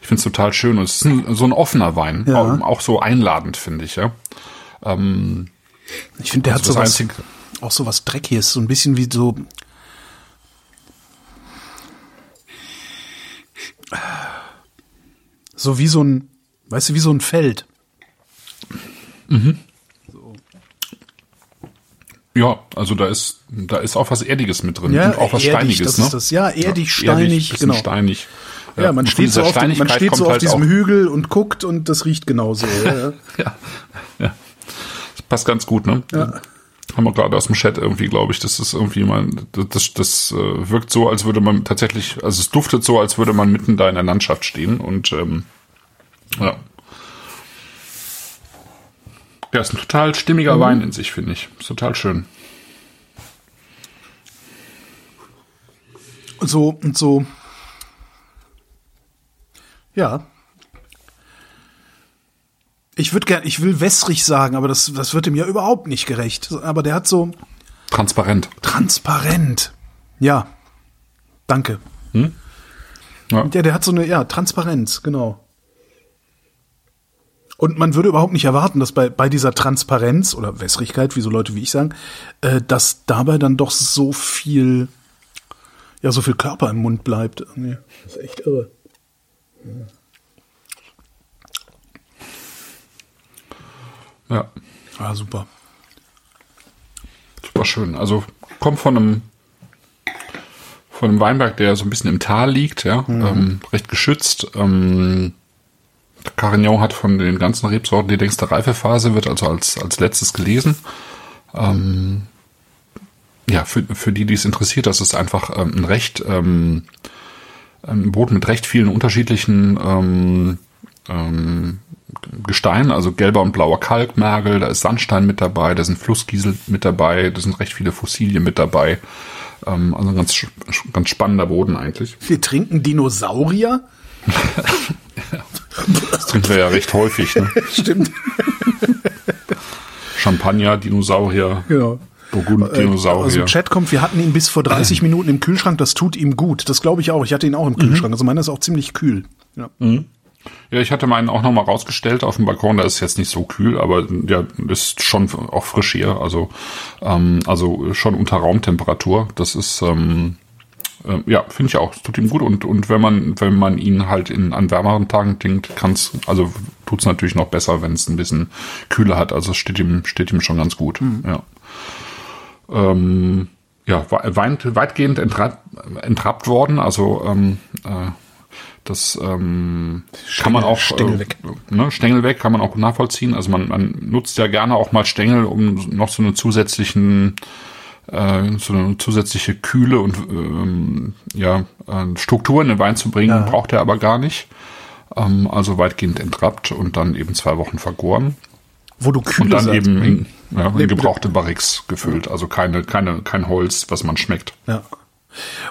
ich find's total schön und es ist ein, so ein offener Wein,
Ja.
auch, auch so einladend, finde ich, ja.
Ich finde, der
Also
hat so was,
Einzige-
auch so was Dreckiges, so ein bisschen wie so, so wie so ein, weißt du, wie so ein Feld.
Ja, also da ist, da ist auch was Erdiges mit drin
Ja,
und auch was
erdig,
Steiniges,
das
ne?
das. Ja, erdig,
erdig,
steinig,
bisschen
genau.
steinig.
Ja, man
und von
steht so auf, man steht so auf
halt
diesem
auch-
Hügel und guckt und das riecht genauso. Ja, ja.
Ja, ja. Das passt ganz gut, ne?
Ja.
Haben wir gerade aus dem Chat irgendwie, glaube ich, das ist irgendwie mal, das, das, das äh, wirkt so, als würde man tatsächlich, also es duftet so, als würde man mitten da in der Landschaft stehen und ähm, ja. Ja, ist ein total stimmiger Wein in sich, finde ich. Ist total schön.
So, und so. Ja. Ich würde gern, ich will wässrig sagen, aber das, das wird ihm ja überhaupt nicht gerecht. Aber der hat so
Transparent.
transparent. Ja. Danke.
Ja.
Ja, der hat so eine, ja, Transparenz, genau. Und man würde überhaupt nicht erwarten, dass bei, bei dieser Transparenz oder Wässrigkeit, wie so Leute wie ich sagen, äh, dass dabei dann doch so viel, ja, so viel Körper im Mund bleibt. Irgendwie. Das ist echt irre.
ja.
Ah, super.
Super schön. Also kommt von einem von einem Weinberg, der so ein bisschen im Tal liegt, ja, ähm, recht geschützt. Ähm, Carignan hat von den ganzen Rebsorten die längste Reifephase, wird also als, als letztes gelesen. Ähm, ja, für, für die, die es interessiert, das ist einfach ähm, ein recht ähm, ein Boden mit recht vielen unterschiedlichen ähm, ähm, Gestein, also gelber und blauer Kalkmergel, da ist Sandstein mit dabei, da sind Flusskiesel mit dabei, da sind recht viele Fossilien mit dabei. Ähm, also ein ganz, ganz spannender Boden eigentlich.
Wir trinken Dinosaurier?
Das trinken wir ja recht häufig. Ne?
Stimmt.
Champagner, Dinosaurier,
Genau.
Burgund,
Äh,
Dinosaurier.
Aus dem Chat kommt, wir hatten ihn bis vor 30 Minuten im Kühlschrank, das tut ihm gut. Das glaube ich auch. Ich hatte ihn auch im Kühlschrank. Also meiner ist auch ziemlich kühl. Ja.
Ja, ich hatte meinen auch nochmal rausgestellt auf dem Balkon. Da ist jetzt nicht so kühl, aber ja, ist schon auch frisch hier. Also, ähm, also schon unter Raumtemperatur. Das ist, ähm, äh, ja, finde ich auch. Es tut ihm gut. Und, und wenn man, wenn man ihn halt in, an wärmeren Tagen trinkt, kann's, also tut's natürlich noch besser, wenn es ein bisschen kühler hat. Also es steht ihm, steht ihm schon ganz gut. Ja. Ähm, ja, weit, weitgehend entrappt, entrappt worden. Also ähm, äh, das ähm, kann man auch
Stängel weg.
Äh, ne, Stängel weg kann man auch nachvollziehen. Also man, man nutzt ja gerne auch mal Stängel, um noch so eine zusätzlichen äh, so eine zusätzliche Kühle und ähm, ja äh, Struktur in den Wein zu bringen, braucht er aber gar nicht. Ähm, also weitgehend entrappt und dann eben zwei Wochen vergoren.
Wo du
Und
kühle
dann
sagst.
eben in, ja, in gebrauchte Barriques gefüllt. Also keine, keine, kein Holz, was man schmeckt.
Ja.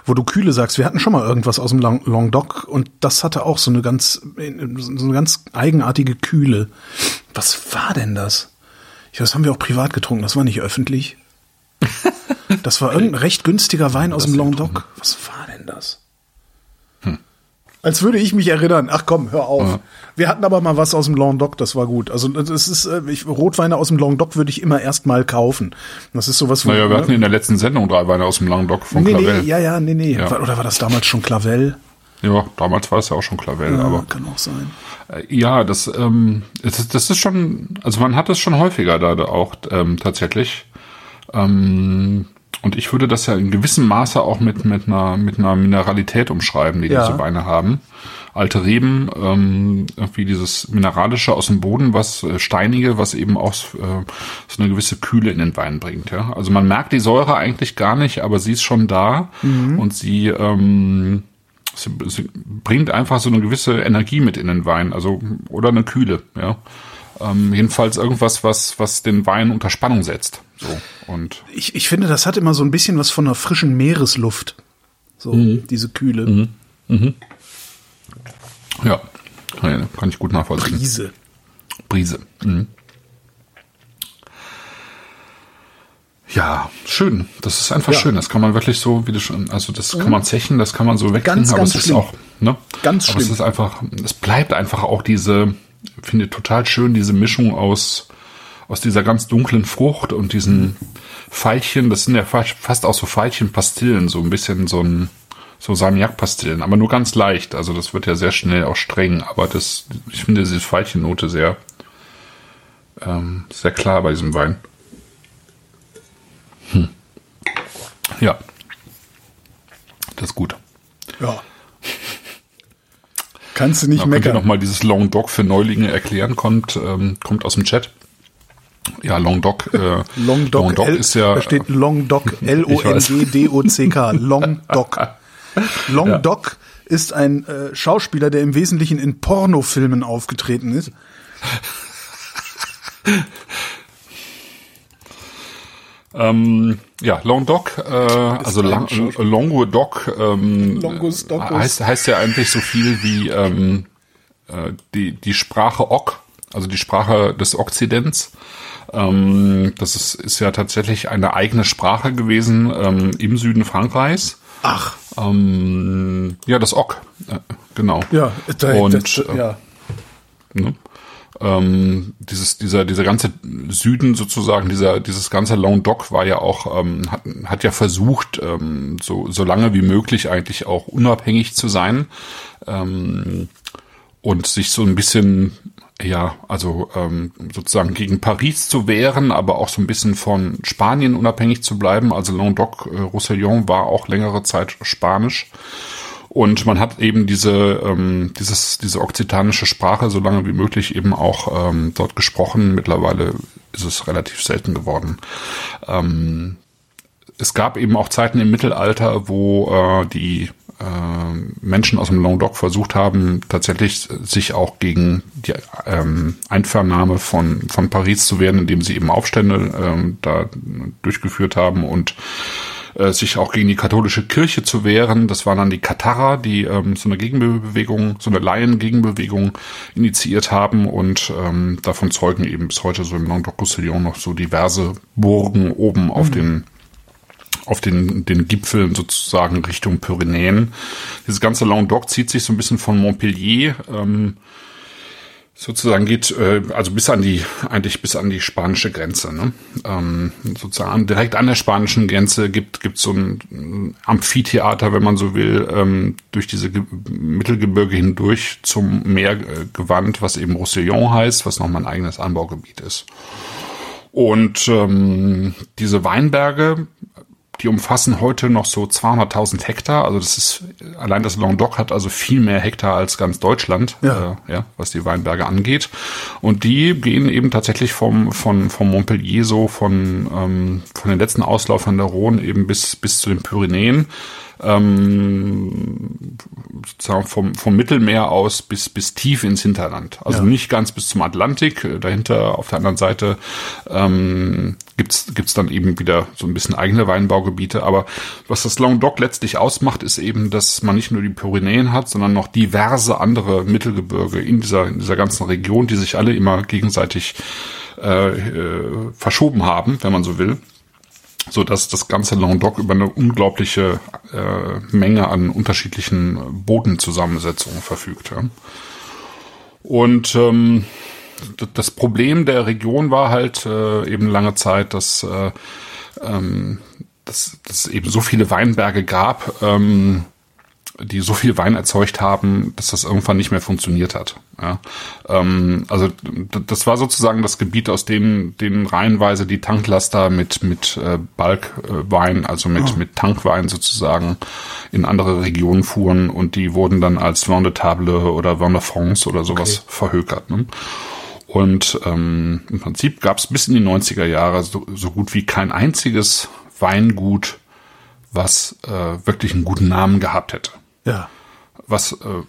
Wo du Kühle sagst, wir hatten schon mal irgendwas aus dem Lang- Languedoc und das hatte auch so eine ganz, so eine ganz eigenartige Kühle. Was war denn das? Ich, das haben wir auch privat getrunken, das war nicht öffentlich. Das war irgendein recht günstiger Wein aus dem Languedoc. Was war denn das? Als würde ich mich erinnern. Ach komm, hör auf.
Ja.
Wir hatten aber mal was aus dem Languedoc, das war gut. Also das ist, äh, ich, Rotweine aus dem Languedoc würde ich immer erst mal kaufen. Das ist sowas,
Naja, wir
ne?
hatten in der letzten Sendung drei Weine aus dem Languedoc von
Nee,
Clavel.
nee, ja, ja, nee, nee.
Ja.
Oder war das damals schon Clavel?
Ja, damals war es ja auch schon Clavel,
Ja,
aber
kann auch sein.
äh, ja, das, ähm, das, ist- das ist schon, also man hat es schon häufiger da, da auch ähm, tatsächlich. Ähm, und ich würde das ja in gewissem Maße auch mit, mit, einer, mit einer Mineralität umschreiben, die
Ja.
diese Weine haben. Alte Reben, ähm, irgendwie dieses Mineralische aus dem Boden, was äh, Steinige, was eben auch äh, so eine gewisse Kühle in den Wein bringt. Ja? Also man merkt die Säure eigentlich gar nicht, aber sie ist schon da und sie, ähm, sie, sie bringt einfach so eine gewisse Energie mit in den Wein, also oder eine Kühle, ja. Ähm, jedenfalls irgendwas, was, was den Wein unter Spannung setzt. So. Und
Ich, ich finde, das hat immer so ein bisschen was von einer frischen Meeresluft. So, diese Kühle.
ja, kann ich gut nachvollziehen.
Brise.
Brise. Mhm. Ja, schön. Das ist einfach
Ja.
schön. Das kann man wirklich so, wie du schon, also das kann man zechen, das kann man so wegtrinken,
Ganz,
aber
ganz
es ist auch, ne?
Ganz
aber es ist einfach, es bleibt einfach auch diese, ich finde total schön, diese Mischung aus, aus dieser ganz dunklen Frucht und diesen Veilchen, das sind ja fast, auch so Veilchen-Pastillen, so ein bisschen so ein, so Salmiak-Pastillen, aber nur ganz leicht. Also das wird ja sehr schnell auch streng, aber das, ich finde diese Veilchennote sehr, ähm, sehr klar bei diesem Wein. Hm. Ja. Das ist gut.
Ja. Kannst du nicht
Ja, könnt ihr
meckern.
nochmal dieses Long Dog für Neulinge erklären? Kommt, ähm, kommt aus dem Chat. Ja, Long Dog. Äh,
Long Doc, L,
ist ja.
da steht Long Doc, L-O-N-G-D-O-C-K, Long Doc. Long
Ja.
Doc ist ein äh, Schauspieler, der im Wesentlichen in Pornofilmen aufgetreten ist.
Ähm, ja, Long Dog, äh, also
Schauspieler.
Longo Dog, ähm,
Longus Docus.
heißt, heißt ja eigentlich so viel wie ähm, äh, die, die Sprache Ok, also die Sprache des Okzidents. Ähm, das ist, ist ja tatsächlich eine eigene Sprache gewesen ähm, im Süden Frankreichs.
Ach,
Ähm, ja, das Ok, äh, genau.
ja, da,
Und,
das,
äh,
ja.
Ne? Ähm, dieses, dieser, dieser ganze Süden sozusagen, dieser, dieses ganze Languedoc war ja auch, ähm, hat, hat ja versucht, ähm, so, so lange wie möglich eigentlich auch unabhängig zu sein ähm, und sich so ein bisschen, ja, also ähm, sozusagen gegen Paris zu wehren, aber auch so ein bisschen von Spanien unabhängig zu bleiben. Also Languedoc, äh, Roussillon war auch längere Zeit Spanisch. Und man hat eben diese, ähm, dieses, diese okzitanische Sprache so lange wie möglich eben auch ähm, dort gesprochen. Mittlerweile ist es relativ selten geworden. Ähm, es gab eben auch Zeiten im Mittelalter, wo äh, die Menschen aus dem Languedoc versucht haben, tatsächlich sich auch gegen die ähm, Einvernahme von, von Paris zu wehren, indem sie eben Aufstände ähm, da durchgeführt haben und äh, sich auch gegen die katholische Kirche zu wehren. Das waren dann die Katharer, die ähm, so eine Gegenbewegung, so eine Laien-Gegenbewegung initiiert haben und ähm, davon zeugen eben bis heute so im Languedoc-Roussillon noch so diverse Burgen oben auf den auf den, den Gipfeln sozusagen Richtung Pyrenäen. Dieses ganze Languedoc zieht sich so ein bisschen von Montpellier ähm, sozusagen geht äh, also bis an die eigentlich bis an die spanische Grenze ne? ähm, sozusagen direkt an der spanischen Grenze gibt gibt so ein ein Amphitheater wenn man so will ähm, durch diese Ge Mittelgebirge hindurch zum Meer äh, gewandt was eben Roussillon heißt was nochmal ein eigenes Anbaugebiet ist und ähm, diese Weinberge die umfassen heute noch so 200.000 Hektar. Also das ist allein das Languedoc hat also viel mehr Hektar als ganz Deutschland,
Ja.
äh, ja, was die Weinberge angeht. Und die gehen eben tatsächlich vom von vom Montpellier so von ähm, von den letzten Auslaufern der Rhone eben bis bis zu den Pyrenäen. Ähm, sozusagen vom, vom Mittelmeer aus bis, bis tief ins Hinterland. Also
Ja.
nicht ganz bis zum Atlantik. Äh, Dahinter auf der anderen Seite ähm, gibt's gibt's dann eben wieder so ein bisschen eigene Weinbaugebiete. Aber was das Languedoc letztlich ausmacht, ist eben, dass man nicht nur die Pyrenäen hat, sondern noch diverse andere Mittelgebirge in dieser, in dieser ganzen Region, die sich alle immer gegenseitig äh, äh, verschoben haben, wenn man so will so dass das ganze Languedoc über eine unglaubliche äh, Menge an unterschiedlichen Bodenzusammensetzungen verfügt. Ja. Und ähm, das Problem der Region war halt äh, eben lange Zeit, dass, äh, ähm, dass, dass es eben so viele Weinberge gab, ähm, die so viel Wein erzeugt haben, dass das irgendwann nicht mehr funktioniert hat. Ja, ähm, also das war sozusagen das Gebiet, aus dem den reihenweise die Tanklaster mit mit äh, Balkwein, also mit oh. mit Tankwein sozusagen in andere Regionen fuhren und die wurden dann als Vin de Table oder Vin de France oder sowas okay. verhökert. Ne? Und ähm, im Prinzip gab es bis in die 90er Jahre so, so gut wie kein einziges Weingut, was äh, wirklich einen guten Namen gehabt hätte.
Ja.
Was äh,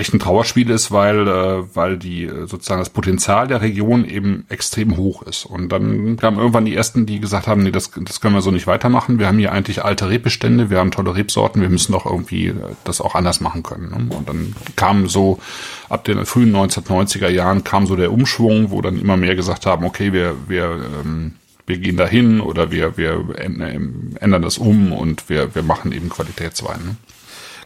echt ein Trauerspiel ist, weil, äh, weil die äh, sozusagen das Potenzial der Region eben extrem hoch ist. Und dann kamen irgendwann die ersten, die gesagt haben, nee, das, das können wir so nicht weitermachen. Wir haben hier eigentlich alte Rebestände, wir haben tolle Rebsorten, wir müssen doch irgendwie äh, das auch anders machen können. Ne? Und dann kam so ab den frühen 1990er Jahren kam so der Umschwung, wo dann immer mehr gesagt haben, okay, wir, wir ähm, wir gehen dahin oder wir, wir ändern das um und wir, wir machen eben Qualitätswein.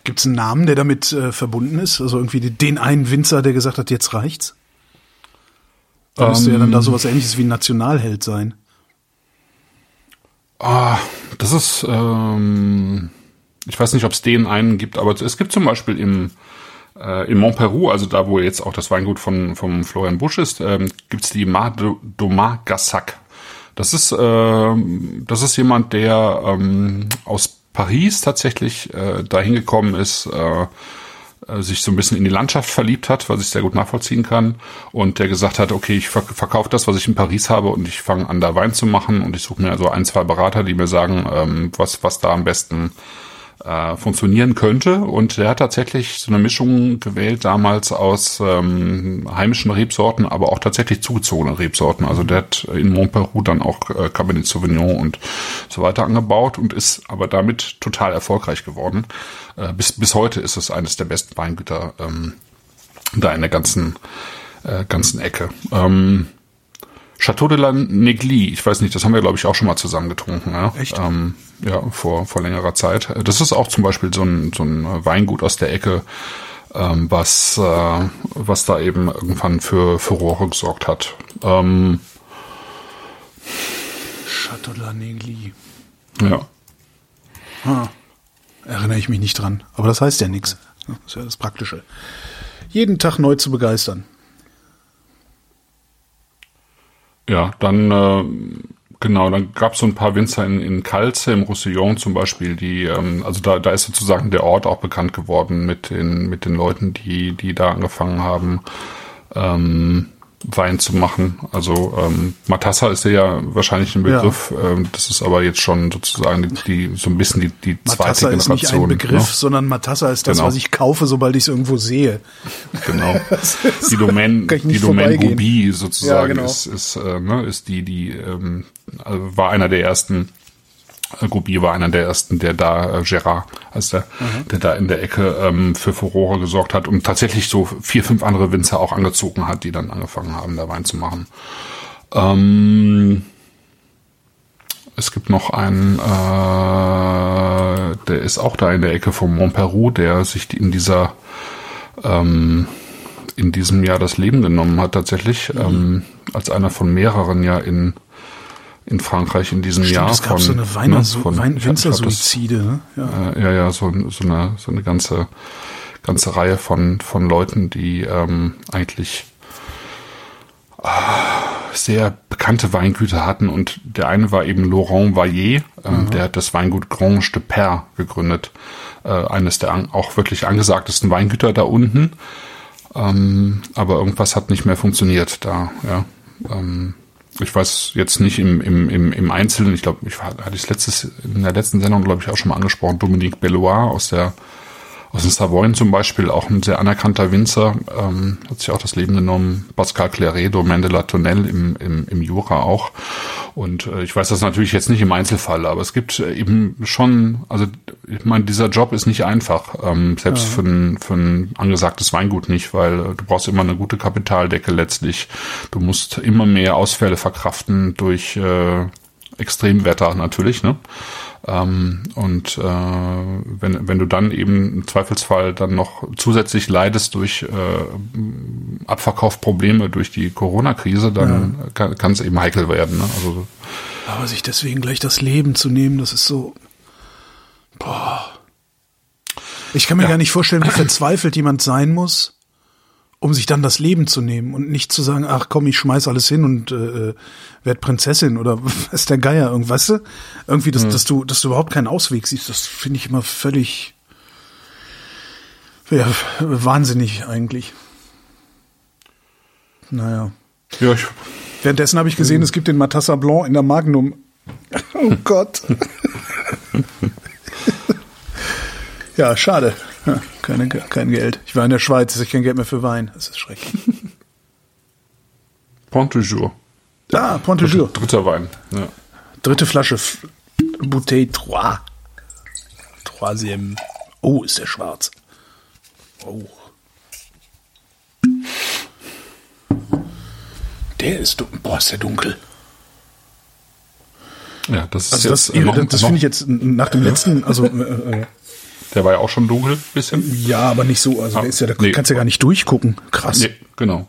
Gibt es einen Namen, der damit äh, verbunden ist? Also irgendwie den einen Winzer, der gesagt hat, jetzt reicht's? Da müsste ja dann da ähm. sowas ähnliches wie ein Nationalheld sein.
Ah, das ist, ähm, ich weiß nicht, ob es den einen gibt, aber es gibt zum Beispiel im, äh, in Montperu, also da, wo jetzt auch das Weingut von, vom Florian Busch ist, ähm, gibt es die Mar Doma Gassac. Das ist, äh, das ist jemand, der ähm, aus Paris tatsächlich äh, dahin gekommen ist, äh, äh, sich so ein bisschen in die Landschaft verliebt hat, was ich sehr gut nachvollziehen kann. Und der gesagt hat, okay, ich verkaufe das, was ich in Paris habe und ich fange an, da Wein zu machen und ich suche mir also ein, zwei Berater, die mir sagen, ähm, was, was da am besten äh, funktionieren könnte. Und der hat tatsächlich so eine Mischung gewählt damals aus ähm, heimischen Rebsorten, aber auch tatsächlich zugezogenen Rebsorten. Also der hat in Montperu dann auch äh, Cabernet Sauvignon und so weiter angebaut und ist aber damit total erfolgreich geworden. Äh, bis, bis heute ist es eines der besten Weingüter ähm, da in der ganzen, äh, ganzen Ecke. Ähm, Chateau de la Negli, ich weiß nicht, das haben wir, glaube ich, auch schon mal zusammen getrunken. Ja?
Echt?
Ähm, ja, vor, vor längerer Zeit. Das ist auch zum Beispiel so ein, so ein Weingut aus der Ecke, ähm, was, äh, was da eben irgendwann für Furore gesorgt hat. Ähm,
Chateau de la Negli.
Ja.
Ah, erinnere ich mich nicht dran. Aber das heißt ja nichts. Das ist ja das Praktische. Jeden Tag neu zu begeistern.
Ja, dann äh, genau, dann gab es so ein paar Winzer in, in Calze, im Roussillon zum Beispiel, die, ähm, also da, da ist sozusagen der Ort auch bekannt geworden mit den, mit den Leuten, die, die da angefangen haben. Ähm, Wein zu machen. Also ähm, Matassa ist ja wahrscheinlich ein Begriff. Ja. Ähm, das ist aber jetzt schon sozusagen die, die so ein bisschen die, die zweite Matassa Generation.
Ist nicht ein Begriff, ne? sondern Matassa ist das, genau. was ich kaufe, sobald ich es irgendwo sehe.
Genau. die Domain, die Domain Gobi sozusagen ja, genau. ist, ist, äh, ne, ist die, die ähm, also war einer der ersten Gobi war einer der ersten, der da, äh, Gerard, als der, mhm. der da in der Ecke ähm, für Furore gesorgt hat und tatsächlich so vier, fünf andere Winzer auch angezogen hat, die dann angefangen haben, da Wein zu machen. Ähm, es gibt noch einen, äh, der ist auch da in der Ecke von Montperu, der sich in dieser ähm, in diesem Jahr das Leben genommen hat tatsächlich, mhm. ähm, als einer von mehreren ja in in Frankreich in diesem
Stimmt,
Jahr.
Es gab
von,
so eine Weiner, ne, von, Wein, Winzersuizide. Ne?
Ja. Äh, ja, ja, so, so eine so eine ganze ganze Reihe von von Leuten, die ähm, eigentlich äh, sehr bekannte Weingüter hatten und der eine war eben Laurent Vaillet, äh, mhm. der hat das Weingut Grange de Per gegründet, äh, eines der an, auch wirklich angesagtesten Weingüter da unten. Ähm, aber irgendwas hat nicht mehr funktioniert da, ja. Ähm, ich weiß jetzt nicht im, im, im, im Einzelnen, ich glaube, ich hatte ich letztes, in der letzten Sendung, glaube ich, auch schon mal angesprochen, Dominique Bellois aus der aus den Savoyen zum Beispiel, auch ein sehr anerkannter Winzer, ähm, hat sich auch das Leben genommen. Pascal Claredo, Mandela Tonnel im, im, im Jura auch. Und äh, ich weiß das natürlich jetzt nicht im Einzelfall, aber es gibt äh, eben schon, also ich meine, dieser Job ist nicht einfach, ähm, selbst ja. für, ein, für ein angesagtes Weingut nicht, weil äh, du brauchst immer eine gute Kapitaldecke letztlich. Du musst immer mehr Ausfälle verkraften durch äh, Extremwetter natürlich, ne? Ähm, und äh, wenn, wenn du dann eben im Zweifelsfall dann noch zusätzlich leidest durch äh, Abverkaufprobleme durch die Corona-Krise, dann ja. kann es eben heikel werden. Ne? Also,
Aber sich deswegen gleich das Leben zu nehmen, das ist so. Boah. Ich kann mir gar nicht vorstellen, wie verzweifelt jemand sein muss, um sich dann das Leben zu nehmen und nicht zu sagen, ach komm, ich schmeiß alles hin und äh, werd Prinzessin oder was ist der Geier, irgendwas, weißt du? Irgendwie, dass, dass du, dass du überhaupt keinen Ausweg siehst, das finde ich immer völlig ja, wahnsinnig eigentlich. Naja.
Ja, ich,
Währenddessen habe ich gesehen, es gibt den Matassa Blanc in der Magnum. Oh Gott. ja, schade. Keine, kein Geld. Ich war in der Schweiz, ich kein Geld mehr für Wein. Das ist schrecklich.
Pont du Jour.
Ah, Pont du Jour.
Dritter Wein. Ja.
Dritte Flasche. Bouteille Trois. Troisième. Oh, ist der schwarz. Oh. Der ist dunkel. Boah, ist der dunkel.
ja, das ist
Also
jetzt
das,
noch,
das
noch,
finde ich jetzt nach dem letzten, also äh, äh,
Der war ja auch schon dunkel, bisschen.
ja, aber nicht so. Also
Ah,
der ist ja, da
nee.
kannst du ja gar nicht durchgucken. Krass.
Nee, genau.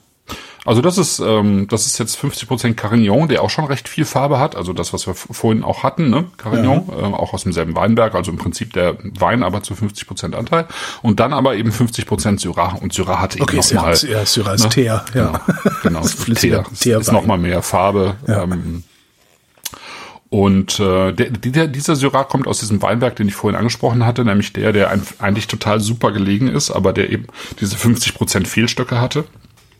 Also das ist, ähm, das ist jetzt 50% Carignan, der auch schon recht viel Farbe hat. Also das, was wir vorhin auch hatten, ne? Carignan, ähm, auch aus demselben Weinberg. Also im Prinzip der Wein aber zu 50% Anteil. Und dann aber eben 50% Syrah. Und Syrah hat eben
Okay,
noch mal,
Syrah, ja, Syrah ist
ne?
Teer, ja.
Genau, genau Teer.
Teerwein.
Ist noch mal mehr Farbe.
Ja.
Ähm, und äh, der, der, dieser Syrah kommt aus diesem Weinberg, den ich vorhin angesprochen hatte, nämlich der, der ein, eigentlich total super gelegen ist, aber der eben diese 50% Fehlstöcke hatte.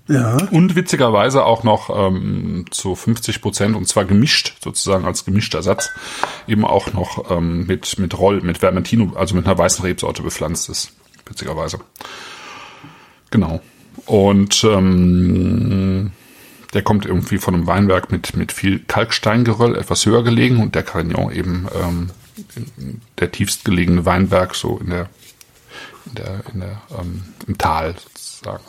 Ja.
Und witzigerweise auch noch ähm, zu 50 Prozent und zwar gemischt, sozusagen als gemischter Satz, eben auch noch ähm, mit, mit Roll, mit Vermentino, also mit einer weißen Rebsorte bepflanzt ist. Witzigerweise. Genau. Und ähm, der kommt irgendwie von einem Weinberg mit, mit viel Kalksteingeröll, etwas höher gelegen und der Carignan eben ähm, der tiefst gelegene Weinberg so in der, in der, in der ähm, im Tal sozusagen.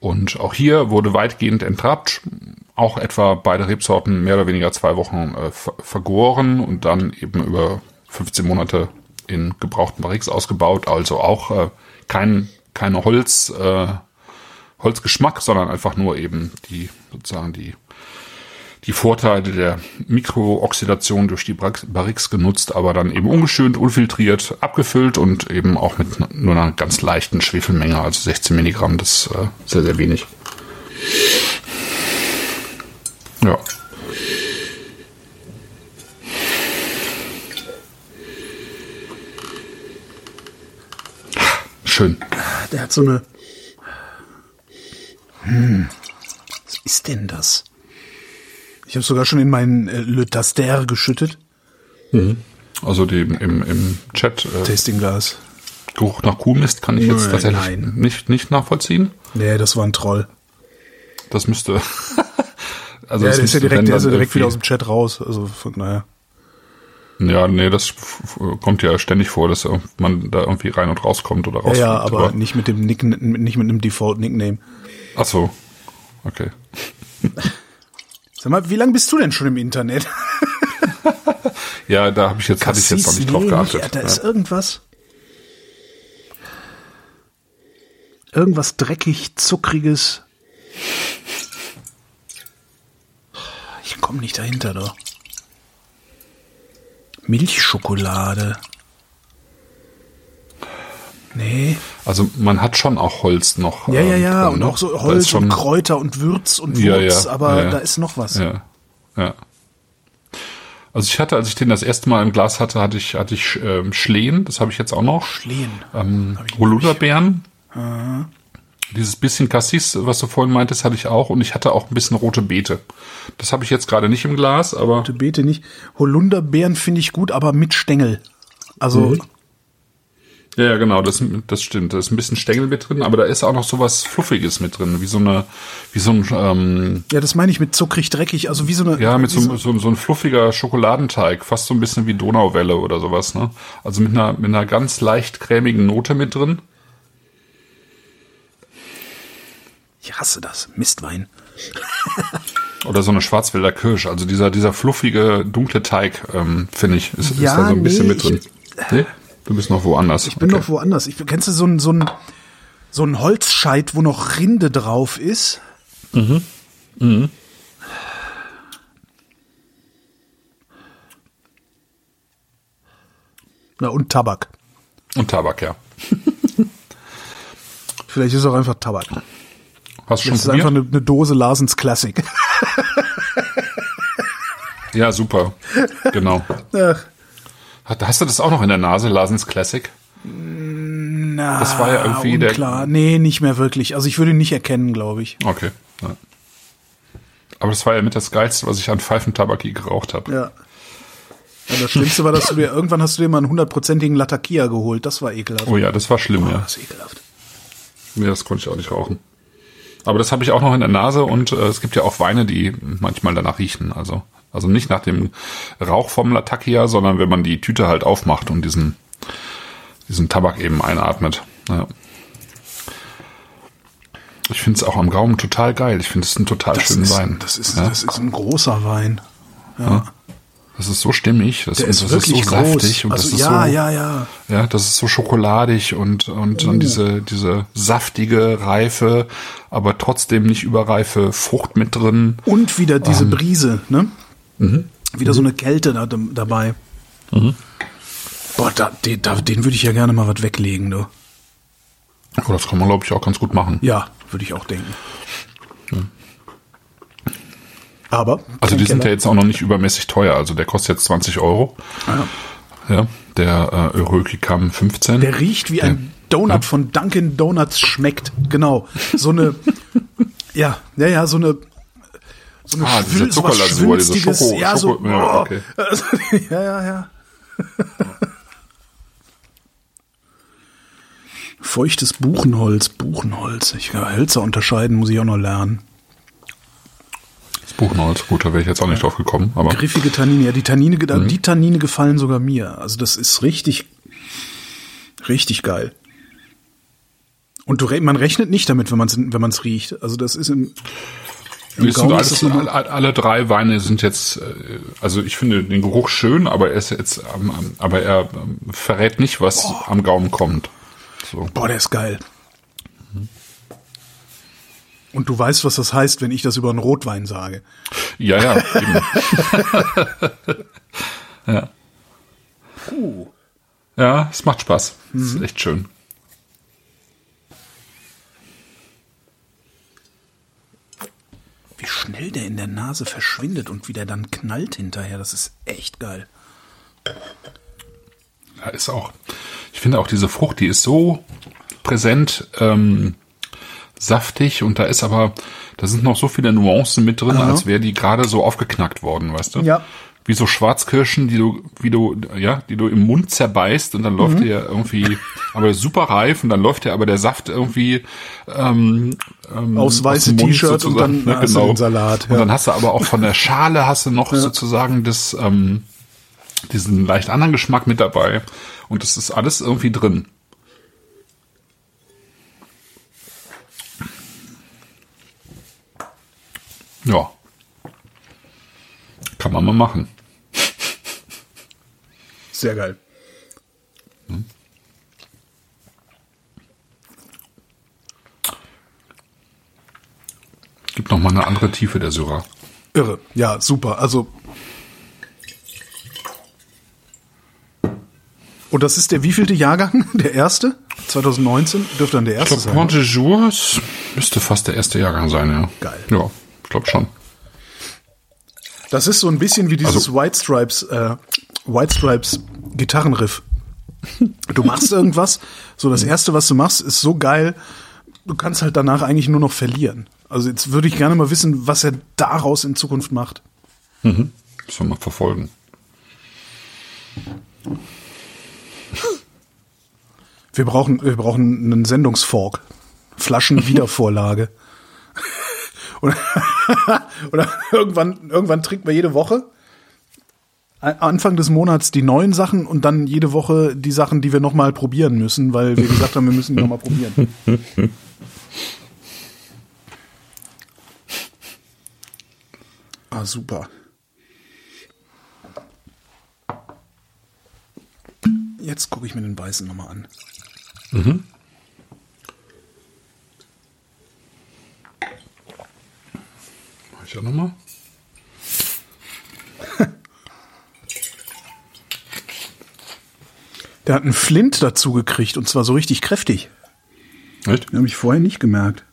Und auch hier wurde weitgehend entrappt, auch etwa beide Rebsorten mehr oder weniger zwei Wochen äh, ver vergoren und dann eben über 15 Monate in gebrauchten Barriques ausgebaut. Also auch äh, kein keine Holz äh, Holzgeschmack, sondern einfach nur eben die sozusagen die die Vorteile der Mikrooxidation durch die Bar- Barriques genutzt, aber dann eben ungeschönt, unfiltriert, abgefüllt und eben auch mit nur einer ganz leichten Schwefelmenge, also 16 Milligramm, das ist äh, sehr, sehr wenig. Ja. Schön.
Der hat so eine. Hm. Was ist denn das? Ich habe sogar schon in meinen äh, Le Taster geschüttet.
Also die, im, im Chat äh,
Tastingglas.
Geruch nach Kuhmist kann ich jetzt
Nein,
tatsächlich
nein.
nicht, nicht nachvollziehen.
Nee, das war ein Troll.
Das müsste. also
Ja,
das
ist ja direkt, der ist ja direkt wieder aus dem Chat raus. Also von daher.
Ja, nee, das kommt ja ständig vor, dass man da irgendwie rein und rauskommt oder
Ja,
rauskommt.
ja, aber nicht mit dem Nick, nicht mit einem Default-Nickname.
Ach so. Okay.
Sag mal, wie lange bist du denn schon im Internet?
Ja, da habe ich jetzt, hatte ich jetzt noch nicht drauf geachtet.
Ja, da ist
Ja.
irgendwas. Irgendwas dreckig, zuckriges. Ich komme nicht dahinter, doch. Milchschokolade. Nee.
Also man hat schon auch Holz noch.
Ja, ja,
ähm,
ja.
drin,
Und
ne?
auch so Holz
schon,
und Kräuter und Würz und
Ja,
Wurz,
ja,
aber
ja, ja.
da ist noch was.
Ja, ja. Also ich hatte, als ich den das erste Mal im Glas hatte, hatte ich, hatte ich ähm, Schlehen, das habe ich jetzt auch noch.
Schlehen.
Ähm,
Hab ich
Holunderbeeren. Dieses bisschen Cassis, was du vorhin meintest, hatte ich auch. Und ich hatte auch ein bisschen rote Beete. Das habe ich jetzt gerade nicht im Glas, aber
Rote Beete nicht. Holunderbeeren finde ich gut, aber mit Stängel. Also,
Mhm. ja, ja, genau, das, das stimmt. Da ist ein bisschen Stängel mit drin, aber da ist auch noch so was Fluffiges mit drin, wie so eine, wie so ein, ähm,
ja, das meine ich mit zuckrig, dreckig, also wie so eine.
ja, mit so, so, so ein fluffiger Schokoladenteig, fast so ein bisschen wie Donauwelle oder sowas, ne? Also mit einer, mit einer ganz leicht cremigen Note mit drin.
Ich hasse das. Mistwein.
Oder so eine Schwarzwälder Kirsch. Also dieser, dieser fluffige, dunkle Teig, ähm, finde ich, ist,
Ja,
ist da so ein bisschen
nee,
mit drin. Nee? Du bist noch woanders.
Ich bin noch woanders. Ich, kennst du so ein, so ein, so ein Holzscheit, wo noch Rinde drauf ist? Na, und Tabak.
Und Tabak, ja.
Vielleicht ist es auch einfach Tabak.
Hast du
Das ist
schon
einfach eine, eine Dose Larsens Classic.
Ja, super. Genau.
Ach,
Hat- Hast du das auch noch in der Nase, Larsens Classic?
na,
Das war ja irgendwie der-
unklar. Nee, nicht mehr wirklich. Also ich würde ihn nicht erkennen, glaube ich.
Okay. Ja. Aber das war ja mit das Geilste, was ich an Pfeifentabak je geraucht habe.
Ja. ja. Das Schlimmste war, dass du dir irgendwann hast du dir mal einen hundertprozentigen Latakia geholt. Das war ekelhaft.
Oh ja, das war schlimm, ja.
Das ist ekelhaft.
Nee, das konnte ich auch nicht rauchen. Aber das habe ich auch noch in der Nase und äh, es gibt ja auch Weine, die manchmal danach riechen. Also, also nicht nach dem Rauch vom Latakia, sondern wenn man die Tüte halt aufmacht und diesen, diesen Tabak eben einatmet. Ja. Ich finde es auch am Gaumen total geil. Ich finde es einen total
Das
schönen
ist,
Wein.
das, ist,
ja?
das ist ein großer Wein. Ja.
Das ist so stimmig, das,
Der ist
das
wirklich
ist so
groß.
saftig und
also
das ist
ja,
so,
ja, ja.
Ja, das ist so schokoladig und, und dann diese, diese saftige, reife, aber trotzdem nicht überreife Frucht mit drin.
Und wieder
Ähm.
diese Brise, ne?
Mhm.
Wieder so eine Kälte da, dabei. Boah, da, den, da, den würde ich ja gerne mal was weglegen, du.
Oh, das kann man, glaube ich, auch ganz gut machen.
Ja, würde ich auch denken. Aber.
Also die sind ja jetzt auch noch nicht übermäßig teuer. Also der kostet jetzt 20 Euro. Ja, der äh, Eurökikam 15.
Der riecht wie ein Donut von Dunkin' Donuts schmeckt. Genau. So eine, ja, ja, ja, so eine, so eine
Ah, diese
Schwül- sowas
Zuckerlasur, diese. Schoko-
ja, so,
Schoko- ja,
oh.
okay.
Also, ja, ja, ja. Feuchtes Buchenholz, Buchenholz. Ich kann Hölzer unterscheiden, muss ich auch noch lernen.
Buchenholz, gut, da wäre ich jetzt auch nicht drauf gekommen. Aber
Griffige Tannine, ja, die Tannine,
Mhm.
die Tannine gefallen sogar mir. Also das ist richtig, richtig geil. Und du, man rechnet nicht damit, wenn man es wenn man's riecht. Also das ist im, im Gaumen
alles, alle, alle drei Weine sind jetzt, äh, also ich finde den Geruch schön, aber er ist jetzt, ähm, ähm, aber er ähm, verrät nicht, was am Gaumen kommt. So.
Boah, der ist geil. Und du weißt, was das heißt, wenn ich das über einen Rotwein sage.
Ja, ja. Ja. Ja, es macht Spaß. Es ist echt schön.
Wie schnell der in der Nase verschwindet und wie der dann knallt hinterher. Das ist echt geil.
Ja, ist auch. Ich finde auch diese Frucht, die ist so präsent, ähm, saftig und da ist aber, da sind noch so viele Nuancen mit drin, als wäre die gerade so aufgeknackt worden, weißt du?
Ja.
Wie so Schwarzkirschen, die du, wie du, ja, die du im Mund zerbeißt und dann läuft
Mhm.
dir irgendwie, aber super reif und dann läuft dir aber der Saft irgendwie ähm, ähm,
Aufs weiße T-Shirt und
sozusagen,
dann hast du den Salat,
Und
ja.
dann hast du aber auch von der Schale hast du noch sozusagen das, ähm, diesen leicht anderen Geschmack mit dabei. Und das ist alles irgendwie drin. Ja. Kann man mal machen.
Sehr geil.
Gibt noch mal eine andere Tiefe der Syrah.
Irre. Ja, super. Also. Und das ist der wievielte Jahrgang? Der erste? 2019? Dürfte dann der
Ich
erste
glaube,
sein.
Point de Jour es müsste fast der erste Jahrgang sein, ja.
Geil.
Ja, ich glaube schon.
Das ist so ein bisschen wie dieses
Also-
White Stripes, äh, White Stripes Gitarrenriff. Du machst irgendwas, so das erste, was du machst, ist so geil, du kannst halt danach eigentlich nur noch verlieren. Also jetzt würde ich gerne mal wissen, was er daraus in Zukunft macht.
Müssen wir mal verfolgen.
Wir brauchen, wir brauchen einen Sendungsfork. Flaschenwiedervorlage. oder, oder irgendwann, irgendwann trinken wir jede Woche. Anfang des Monats die neuen Sachen und dann jede Woche die Sachen, die wir nochmal probieren müssen, weil wir gesagt haben, wir müssen die nochmal probieren. Ah, super. Jetzt gucke ich mir den weißen nochmal an.
Mach ich ja nochmal.
Der hat einen Flint dazu gekriegt und zwar so richtig kräftig.
Echt?
Habe ich vorher nicht gemerkt.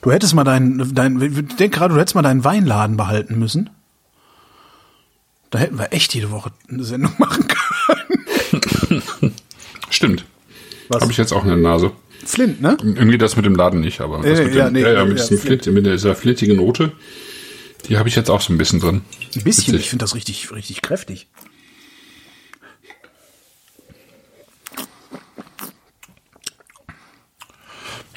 Du hättest mal deinen, dein, ich denk gerade, du hättest mal deinen Weinladen behalten müssen. Da hätten wir echt jede Woche eine Sendung machen können.
Stimmt.
Was?
Habe ich jetzt auch in der Nase.
Flint, ne?
Irgendwie das mit dem Laden nicht, aber das
Äh,
mit,
ja,
dem,
nee,
ja, ja,
ja,
mit, diesem Flint, mit dieser flintigen Note, die habe ich jetzt auch so ein bisschen drin.
Ein bisschen.
Witzig.
Ich finde das richtig, richtig kräftig.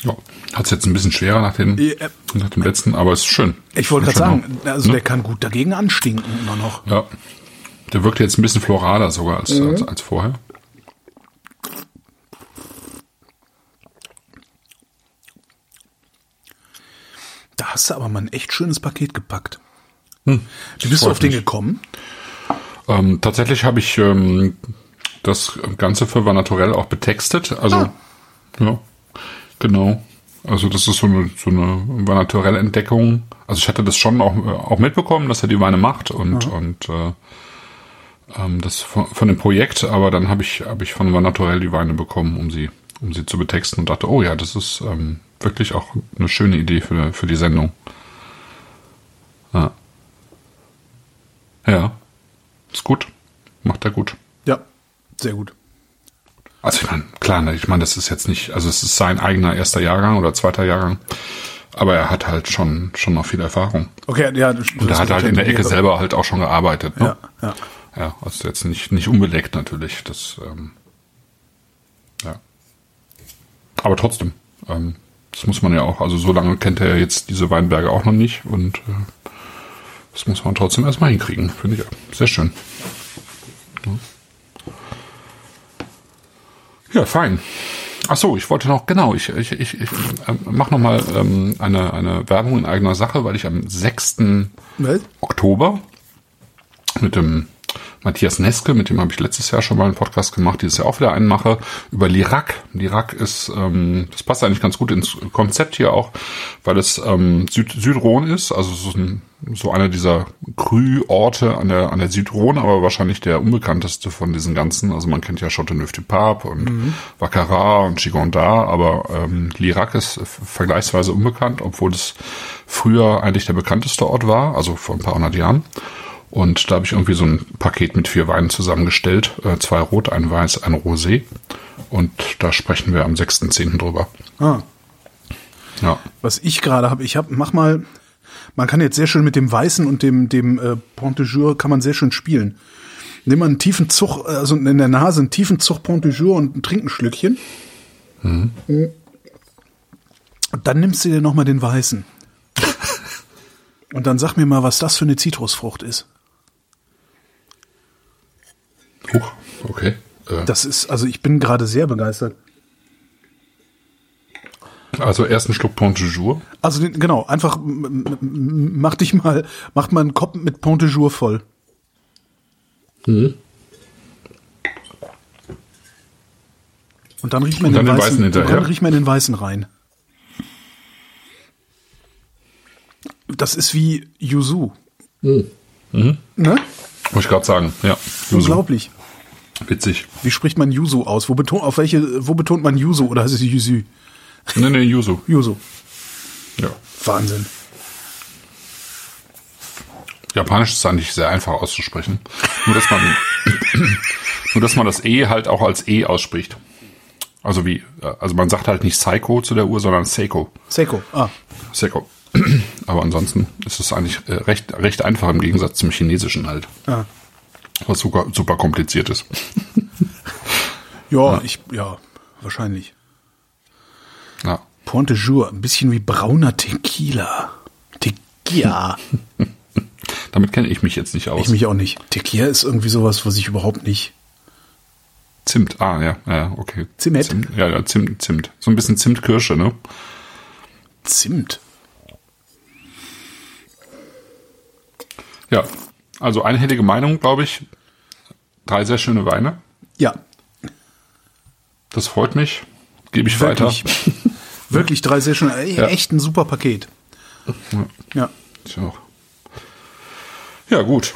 Ja, hat es jetzt ein bisschen schwerer nach, den,
Ja.
nach dem letzten, aber ist schön.
Ich wollte gerade sagen, also der kann gut dagegen anstinken immer noch.
Ja. Der wirkt jetzt ein bisschen floraler sogar als,
Mhm.
als, als vorher.
Da hast du aber mal ein echt schönes Paket gepackt. Wie bist du auf den
mich.
gekommen?
Ähm, tatsächlich habe ich ähm, das Ganze für Vanatorell auch betextet. Also,
Ah.
ja, genau. Also das ist so eine, so eine Vanatorell-Entdeckung. Also ich hatte das schon auch, äh, auch mitbekommen, dass er die Weine macht und, und äh, ähm, das von, von dem Projekt, aber dann habe ich, habe ich von Vanatorell die Weine bekommen, um sie, um sie zu betexten und dachte, oh ja, das ist ähm, wirklich auch eine schöne Idee für, für die Sendung. Ja. Ja. Ist gut. Macht er gut.
Ja, sehr gut.
Also ich meine, klar, ne, ich meine, das ist jetzt nicht, also es ist sein eigener erster Jahrgang oder zweiter Jahrgang, aber er hat halt schon schon noch viel Erfahrung.
Okay, ja. Das,
Und er hat halt in der Ecke selber halt auch schon gearbeitet. Ne?
Ja, ja.
Ja, also jetzt nicht nicht unbeleckt natürlich. Das ähm, ja. Aber trotzdem, ähm, das muss man ja auch. Also so lange kennt er jetzt diese Weinberge auch noch nicht und äh, das muss man trotzdem erstmal hinkriegen, finde ich. ja. Sehr schön. Ja, fein. Ach so, ich wollte noch, genau, ich, ich, ich, ich äh, mache nochmal ähm, eine, eine Werbung in eigener Sache, weil ich am 6.
Was?
Oktober mit dem Matthias Neske, mit dem habe ich letztes Jahr schon mal einen Podcast gemacht, dieses Jahr auch wieder einen mache, über Lirac. Lirac ist, ähm, das passt eigentlich ganz gut ins Konzept hier auch, weil es ähm, Süd Südrhone ist, also so, ein, so einer dieser Krü-Orte an der, an der Südrhone, aber wahrscheinlich der unbekannteste von diesen ganzen. Also man kennt ja Châteauneuf-du-Pape und Baccarat und Gigondas, aber ähm, Lirac ist vergleichsweise unbekannt, obwohl es früher eigentlich der bekannteste Ort war, also vor ein paar hundert Jahren. Und da habe ich irgendwie so ein Paket mit vier Weinen zusammengestellt. Äh, zwei Rot, ein Weiß, ein Rosé. Und da sprechen wir am 6.10. drüber.
Ah.
Ja.
Was ich gerade habe, ich habe, mach mal, man kann jetzt sehr schön mit dem Weißen und dem, dem äh, Pont de Jour kann man sehr schön spielen. Nimm mal einen tiefen Zug, also in der Nase einen tiefen Zug Pont de Jour und trink ein Schlückchen. Und dann nimmst du dir nochmal den Weißen. Und dann sag mir mal, was das für eine Zitrusfrucht ist.
Huch, okay. Äh,
Das ist, also ich bin gerade sehr begeistert.
also ersten Schluck Pont du Jour.
Also den- genau, einfach mach dich mal, macht mal einen Kopf mit Pont de Jour voll. Und dann riecht man den,
den
weißen,
Weißen
dann riecht man den weißen rein. Das ist wie Yuzu. Ne?
Wollte ich gerade sagen. Ja. Yuzu.
Unglaublich.
Witzig.
Wie spricht man Yuzu aus? Wo betont, auf welche, wo betont man Yuzu oder heißt es Yuzu?
Nee, nee, Yuzu.
Yuzu.
Ja.
Wahnsinn.
Japanisch ist eigentlich sehr einfach auszusprechen. Nur, dass man, nur, dass man das E halt auch als E ausspricht. Also wie, äh, also man sagt halt nicht Psycho zu der Uhr, sondern Seiko.
Seiko. Ah.
Seiko. Aber ansonsten ist es eigentlich äh, recht, recht einfach im Gegensatz zum Chinesischen halt.
ah.
Was super, super kompliziert ist.
Ja, ich, ja, wahrscheinlich.
Ja.
Pont de Jour, ein bisschen wie brauner Tequila. Tequila.
Damit kenne ich mich jetzt nicht aus.
ich mich auch nicht. Tequila ist irgendwie sowas, was ich überhaupt nicht.
Zimt, ah, ja, ja, okay.
Zimt?
Zimt ja, ja, Zimt, Zimt. So ein bisschen Zimtkirsche, ne?
Zimt.
Ja. Also einhellige Meinung, glaube ich. Drei sehr schöne Weine.
Ja,
Das freut mich. Gebe ich
wirklich.
weiter.
wirklich drei sehr schön. Ey,
Ja.
Echt ein super Paket. Ja.
Ich auch. Ja, gut.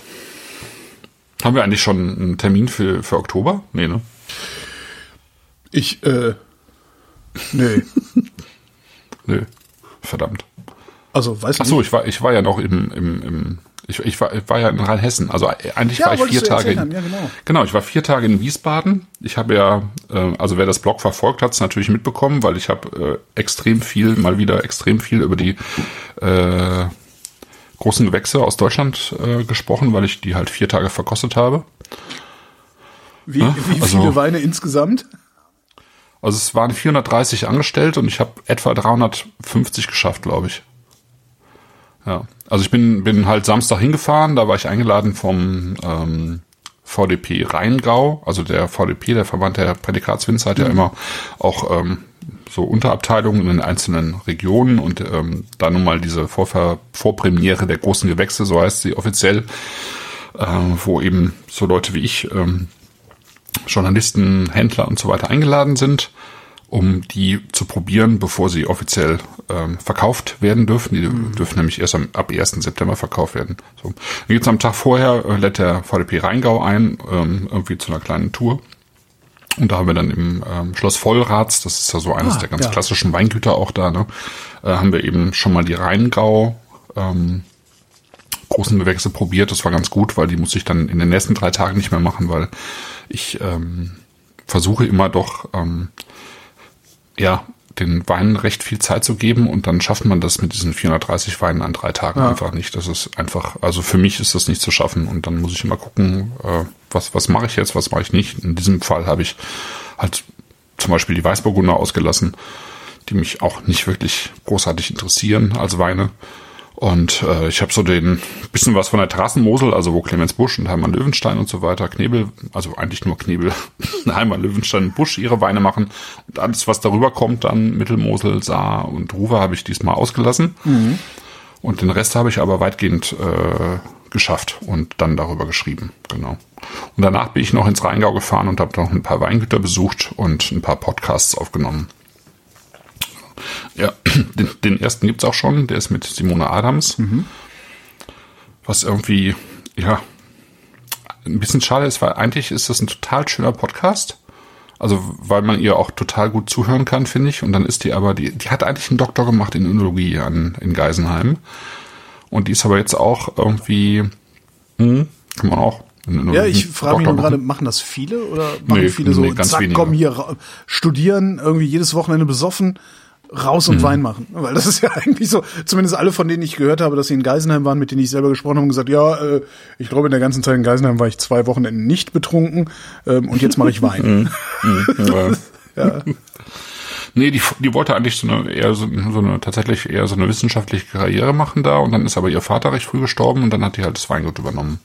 Haben wir eigentlich schon einen Termin für, für Oktober? Nee, ne?
Ich, äh, nee.
Nö. Verdammt.
Also, weiß
Ach so, ich war, ich war ja noch im, im, im ich, ich, war, ich war ja in Rheinhessen. Also äh, eigentlich
Ja,
war ich vier Tage. In,
ja, genau.
genau, ich war vier Tage in Wiesbaden. Ich habe ja, äh, also wer das Blog verfolgt hat, es natürlich mitbekommen, weil ich habe äh, extrem viel, mal wieder extrem viel über die äh, großen Gewächse aus Deutschland äh, gesprochen, weil ich die halt vier Tage verkostet habe.
Wie,
Ja,
wie
also-
viele Weine insgesamt?
Also es waren 430 angestellt und ich habe etwa 350 geschafft, glaube ich. Ja, also ich bin bin halt Samstag hingefahren, da war ich eingeladen vom ähm, VDP Rheingau, also der VDP, der Verband der Prädikatswinzer, hat ja immer auch ähm, so Unterabteilungen in den einzelnen Regionen und ähm, da nun mal diese Vorver Vorpremiere der großen Gewächse, so heißt sie offiziell, äh, wo eben so Leute wie ich ähm, Journalisten, Händler und so weiter eingeladen sind, um die zu probieren, bevor sie offiziell ähm, verkauft werden dürfen. Die dürfen nämlich erst am, ab 1. September verkauft werden. So. Dann geht's am Tag vorher, äh, lädt der VDP Rheingau ein, ähm, irgendwie zu einer kleinen Tour. Und da haben wir dann im ähm, Schloss Vollrats, das ist ja so eines
Ah,
der ganz
ja.
klassischen Weingüter auch da, ne, äh, haben wir eben schon mal die Rheingau ähm, großen Gewächse probiert. Das war ganz gut, weil die muss ich dann in den nächsten drei Tagen nicht mehr machen, weil ich ähm, versuche immer doch ähm, ja den Weinen recht viel Zeit zu geben und dann schafft man das mit diesen 430 Weinen an drei Tagen einfach nicht. Das ist einfach, also für mich ist das nicht zu schaffen und dann muss ich immer gucken, äh, was was mache ich jetzt, was mache ich nicht. In diesem Fall habe ich halt zum Beispiel die Weißburgunder ausgelassen, die mich auch nicht wirklich großartig interessieren als Weine. Und äh, ich habe so den bisschen was von der Terrassenmosel, also wo Clemens Busch und Heimann Löwenstein und so weiter, Knebel, also eigentlich nur Knebel, Heimann Löwenstein und Busch ihre Weine machen. Und alles, was darüber kommt, dann Mittelmosel, Saar und Ruwer habe ich diesmal ausgelassen. Und den Rest habe ich aber weitgehend äh, geschafft und dann darüber geschrieben, genau. Und danach bin ich noch ins Rheingau gefahren und habe noch ein paar Weingüter besucht und ein paar Podcasts aufgenommen. Ja, den, den ersten gibt's auch schon, der ist mit Simone Adams. Was irgendwie, ja, ein bisschen schade ist, weil eigentlich ist das ein total schöner Podcast. Also, weil man ihr auch total gut zuhören kann, finde ich. Und dann ist die aber, die, die hat eigentlich einen Doktor gemacht in Önologie an, in Geisenheim. Und die ist aber jetzt auch irgendwie, hm, kann man auch.
Ja, ich frage mich nur gerade,
machen.
das viele oder machen
Nee,
viele so,
nee, ganz
zack,
wenige.
komm hier, studieren, irgendwie jedes Wochenende besoffen, raus und Wein machen? Weil das ist ja eigentlich so, zumindest alle von denen ich gehört habe, dass sie in Geisenheim waren, mit denen ich selber gesprochen habe und gesagt, ja, äh, ich glaube in der ganzen Zeit in Geisenheim war ich zwei Wochenenden nicht betrunken ähm, und jetzt mache ich Wein.
Ja.
ja.
Nee, die, die wollte eigentlich so eine, eher so, so eine, tatsächlich eher so eine wissenschaftliche Karriere machen da und dann ist aber ihr Vater recht früh gestorben und dann hat die halt das Weingut übernommen.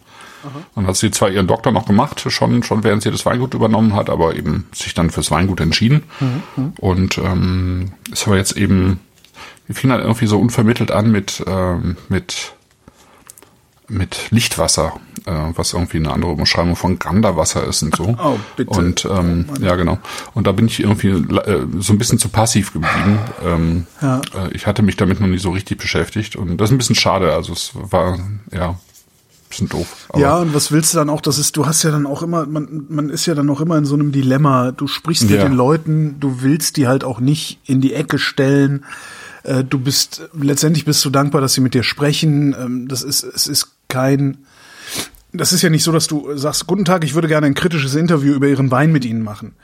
Dann hat sie zwar ihren Doktor noch gemacht, schon, schon während sie das Weingut übernommen hat, aber eben sich dann fürs Weingut entschieden. Und ähm, ist aber jetzt eben, wir fing halt irgendwie so unvermittelt an mit, ähm, mit, mit Lichtwasser, äh, was irgendwie eine andere Umschreibung von Granderwasser ist und so.
Oh, bitte.
Und ähm, ja, genau. Und da bin ich irgendwie äh, so ein bisschen zu passiv geblieben. Ähm,
Ja.
äh, ich hatte mich damit noch nie so richtig beschäftigt und das ist ein bisschen schade. Also es war ja bisschen doof.
Ja, und was willst du dann auch? Das ist, du hast ja dann auch immer, man, man ist ja dann auch immer in so einem Dilemma. Du sprichst mit
Ja.
den Leuten, du willst die halt auch nicht in die Ecke stellen. Äh, Du bist, letztendlich bist du dankbar, dass sie mit dir sprechen. Ähm, Das ist, es ist kein, das ist ja nicht so, dass du sagst, guten Tag, ich würde gerne ein kritisches Interview über ihren Wein mit Ihnen machen.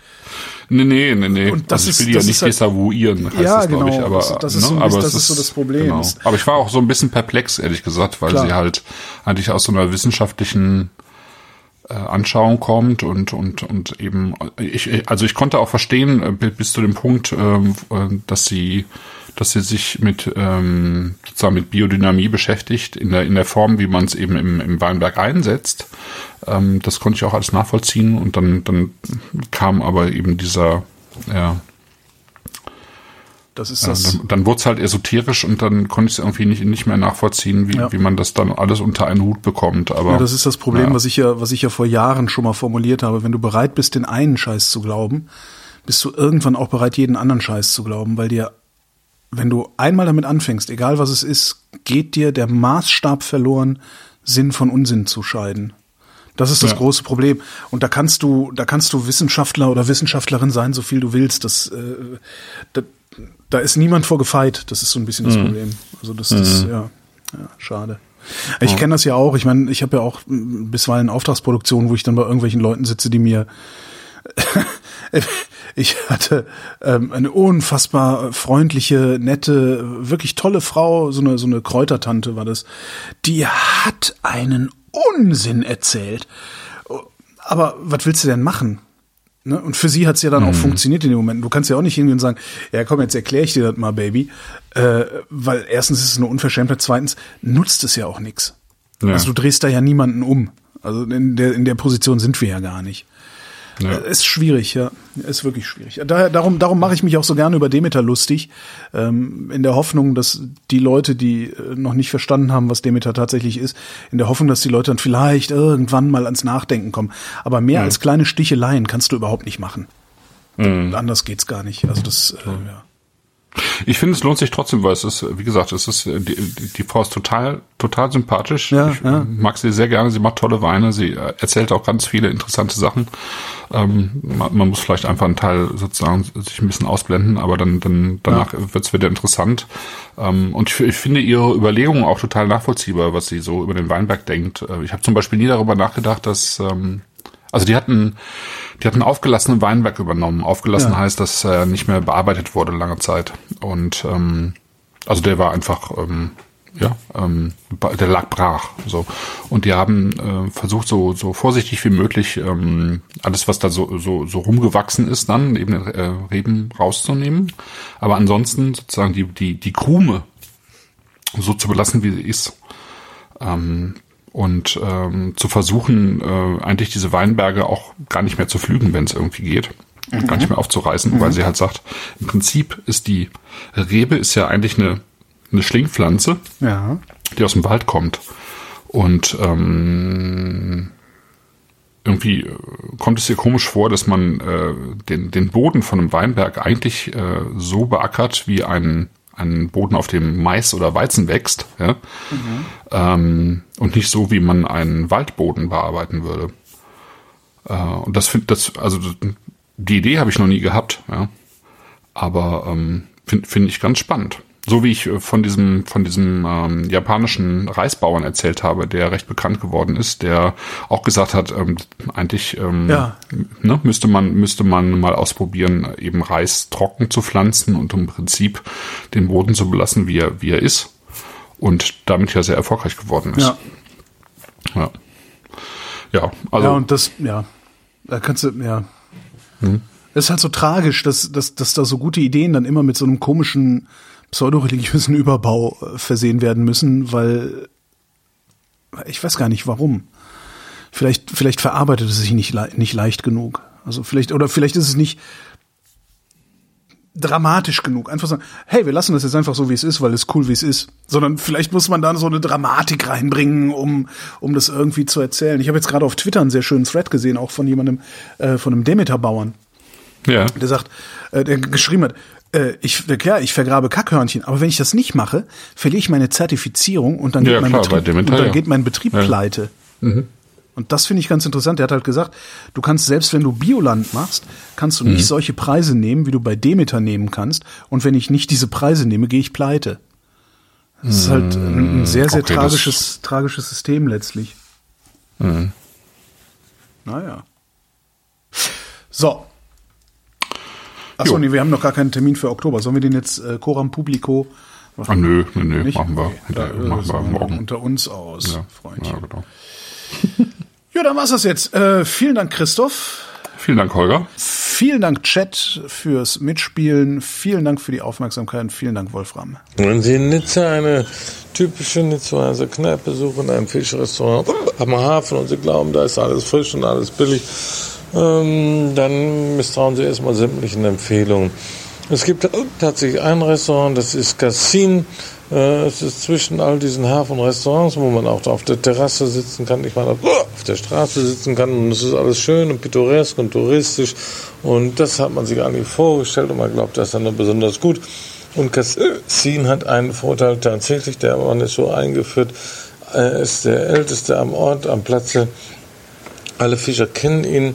Nee, nee, nee, nee.
Und das
also ich
ist-
will die
das
ja
ist
nicht
halt-
desavouieren, heißt
Ja,
das, glaube ich.
genau.
Aber,
Das- das ist
ne?
so
aber
das ist so das Problem.
Genau. Aber ich war auch so ein bisschen perplex, ehrlich gesagt, weil
Klar.
sie halt eigentlich aus so einer wissenschaftlichen äh, Anschauung kommt und und und eben ich also ich konnte auch verstehen äh, bi- bis zu dem Punkt ähm, äh, dass sie dass sie sich mit ähm, sozusagen mit Biodynamie beschäftigt in der in der Form wie man es eben im, im Weinberg einsetzt ähm, das konnte ich auch alles nachvollziehen und dann dann kam aber eben dieser ja,
Das ist
ja
das.
dann, dann wurde es halt esoterisch und dann konnte ich es irgendwie nicht nicht mehr nachvollziehen wie
Ja.
wie man das dann alles unter einen Hut bekommt aber
Ja, das ist das Problem,
ja.
was ich ja, was ich ja vor Jahren schon mal formuliert habe. Wenn du bereit bist, den einen Scheiß zu glauben, bist du irgendwann auch bereit, jeden anderen Scheiß zu glauben, weil dir, wenn du einmal damit anfängst, egal was es ist, geht dir der Maßstab verloren, Sinn von Unsinn zu scheiden. Das ist das
Ja.
große Problem. Und da kannst du, da kannst du Wissenschaftler oder Wissenschaftlerin sein, so viel du willst. Das, äh, da, da ist niemand vor gefeit. Das ist so ein bisschen das Problem. Also das, das, ja, ja, schade. Ich kenne das ja auch. Ich meine, ich habe ja auch bisweilen Auftragsproduktionen, wo ich dann bei irgendwelchen Leuten sitze, die mir ich hatte ähm, eine unfassbar freundliche, nette, wirklich tolle Frau, so eine so eine Kräutertante war das. Die hat einen Unsinn erzählt. Aber was willst du denn machen? Ne? Und für sie hat's ja dann auch funktioniert in dem Moment. Du kannst ja auch nicht hingehen und sagen, ja komm, jetzt erkläre ich dir das mal, Baby. Äh, weil erstens ist es eine Unverschämtheit, zweitens nutzt es ja auch nix.
Ja.
Also du drehst da ja niemanden um. Also in der, in der Position sind wir ja gar nicht.
Ja.
Ist schwierig, ja. Ist wirklich schwierig. Daher, darum, darum mache ich mich auch so gerne über Demeter lustig, ähm, in der Hoffnung, dass die Leute, die äh, noch nicht verstanden haben, was Demeter tatsächlich ist, in der Hoffnung, dass die Leute dann vielleicht irgendwann mal ans Nachdenken kommen. Aber mehr als kleine Sticheleien kannst du überhaupt nicht machen. Anders geht's gar nicht. Also das, äh, ja.
Ich finde, es lohnt sich trotzdem, weil es ist, wie gesagt, es ist, äh, die, die, Frau ist total, total sympathisch.
Ja,
ich
ja.
mag sie sehr gerne. Sie macht tolle Weine. Sie äh, erzählt auch ganz viele interessante Sachen. Ähm, man, man muss vielleicht einfach einen Teil sozusagen sich ein bisschen ausblenden, aber dann, dann danach wird es wieder interessant. Ähm, und ich, ich finde ihre Überlegungen auch total nachvollziehbar, was sie so über den Weinberg denkt. Äh, Ich habe zum Beispiel nie darüber nachgedacht, dass ähm, also die hatten, die hatten aufgelassenen Weinberg übernommen. Aufgelassen
Ja.
heißt, dass er nicht mehr bearbeitet wurde lange Zeit. Und ähm, also der war einfach, ähm, ja, ähm, der lag brach. So und die haben äh, versucht, so so vorsichtig wie möglich ähm, alles, was da so so so rumgewachsen ist, dann eben äh, Reben rauszunehmen. Aber ansonsten sozusagen die die die Krume so zu belassen, wie sie ist und ähm, zu versuchen, äh, eigentlich diese Weinberge auch gar nicht mehr zu pflügen, wenn es irgendwie geht. Und gar nicht mehr aufzureißen, weil sie halt sagt, im Prinzip ist die Rebe ist ja eigentlich eine, eine Schlingpflanze,
Ja.
die aus dem Wald kommt. Und ähm, irgendwie äh, kommt es ihr komisch vor, dass man äh, den, den Boden von einem Weinberg eigentlich äh, so beackert wie ein, ein Boden, auf dem Mais oder Weizen wächst, ja? ähm, und nicht so, wie man einen Waldboden bearbeiten würde. Äh, und das finde das, also die Idee habe ich noch nie gehabt, ja. Aber ähm, finde find ich ganz spannend. So wie ich äh, von diesem, von diesem ähm, japanischen Reisbauern erzählt habe, der recht bekannt geworden ist, der auch gesagt hat, ähm, eigentlich ähm,
Ja.
ne, müsste man, müsste man mal ausprobieren, eben Reis trocken zu pflanzen und im Prinzip den Boden zu belassen, wie er, wie er ist. Und damit ja sehr erfolgreich geworden ist.
Ja.
Ja, ja also
ja, und das, ja, da kannst du, ja.
Hm.
Es ist halt so tragisch, dass, dass, dass da so gute Ideen dann immer mit so einem komischen pseudoreligiösen Überbau äh, versehen werden müssen, weil ich weiß gar nicht warum. Vielleicht, vielleicht verarbeitet es sich nicht, le nicht leicht genug. Also vielleicht, oder vielleicht ist es nicht dramatisch genug. Einfach sagen, hey, wir lassen das jetzt einfach so, wie es ist, weil es cool, wie es ist. Sondern vielleicht muss man da so eine Dramatik reinbringen, um, um das irgendwie zu erzählen. Ich habe jetzt gerade auf Twitter einen sehr schönen Thread gesehen, auch von jemandem, äh, von einem Demeter-Bauern,
ja.
der sagt, äh, der geschrieben hat, äh, ich, klar, ich vergrabe Kackhörnchen, aber wenn ich das nicht mache, verliere ich meine Zertifizierung und dann
Ja,
geht mein
klar,
Betrieb, und dann geht mein Betrieb
Ja. Mhm.
pleite. Und das finde ich ganz interessant. Er hat halt gesagt, du kannst selbst wenn du Bioland machst, kannst du
Mhm.
nicht solche Preise nehmen, wie du bei Demeter nehmen kannst. Und wenn ich nicht diese Preise nehme, gehe ich pleite. Das ist halt ein ein sehr, sehr
Okay,
tragisches, tragisches System letztlich.
Mhm.
Naja. So. Achso, nee, wir haben noch gar keinen Termin für Oktober. Sollen wir den jetzt äh, Coram Publico
Ah, nö, nö, nö,
nicht?
machen wir,
Okay. Da, äh,
machen wir morgen.
Unter uns aus,
Ja,
Freundchen.
ja, genau.
Ja, dann war's das jetzt. Äh, vielen Dank, Christoph.
Vielen Dank, Holger.
Vielen Dank, Chat, fürs Mitspielen. Vielen Dank für die Aufmerksamkeit. Vielen Dank, Wolfram.
Wenn Sie in Nizza eine typische Nizzaer Kneipe suchen, ein Fischrestaurant am Hafen und Sie glauben, da ist alles frisch und alles billig, ähm, dann misstrauen Sie erstmal sämtlichen Empfehlungen. Es gibt tatsächlich ein Restaurant, das ist Cassin. Äh, Es ist zwischen all diesen Hafenrestaurants, wo man auch auf der Terrasse sitzen kann, ich meine, auf der Straße sitzen kann und es ist alles schön und pittoresk und touristisch und das hat man sich eigentlich vorgestellt und man glaubt, das ist dann besonders gut. Und Cassin hat einen Vorteil tatsächlich, der man ist so eingeführt, er ist der älteste am Ort, am Platze Alle Fischer kennen ihn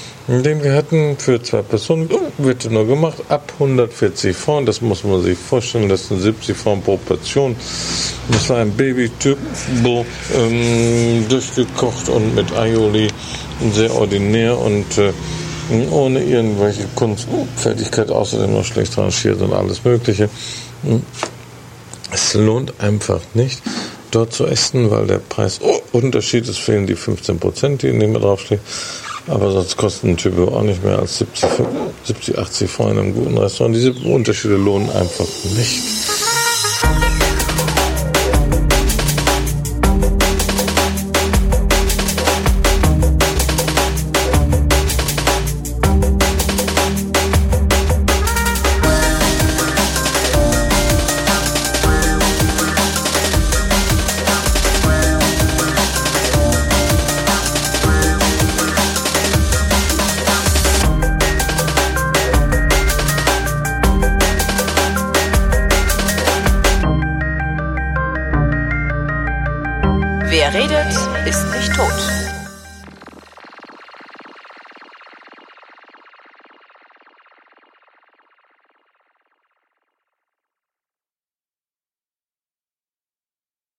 den wir hatten für zwei Personen, wird nur gemacht, ab 140 Franc, das muss man sich vorstellen, das sind 70 Franc pro Portion. Das war ein Baby-Typ, ähm, durchgekocht und mit Aioli, sehr ordinär und äh, ohne irgendwelche Kunstfertigkeit, außerdem noch schlecht rangiert und alles Mögliche. Es lohnt einfach nicht, dort zu essen, weil der Preisunterschied ist, fehlen die 15 Prozent, die in dem draufstehen. Aber sonst kosten ein Typo auch nicht mehr als 70, 70 80 Franken in einem guten Restaurant. Diese Unterschiede lohnen einfach nicht.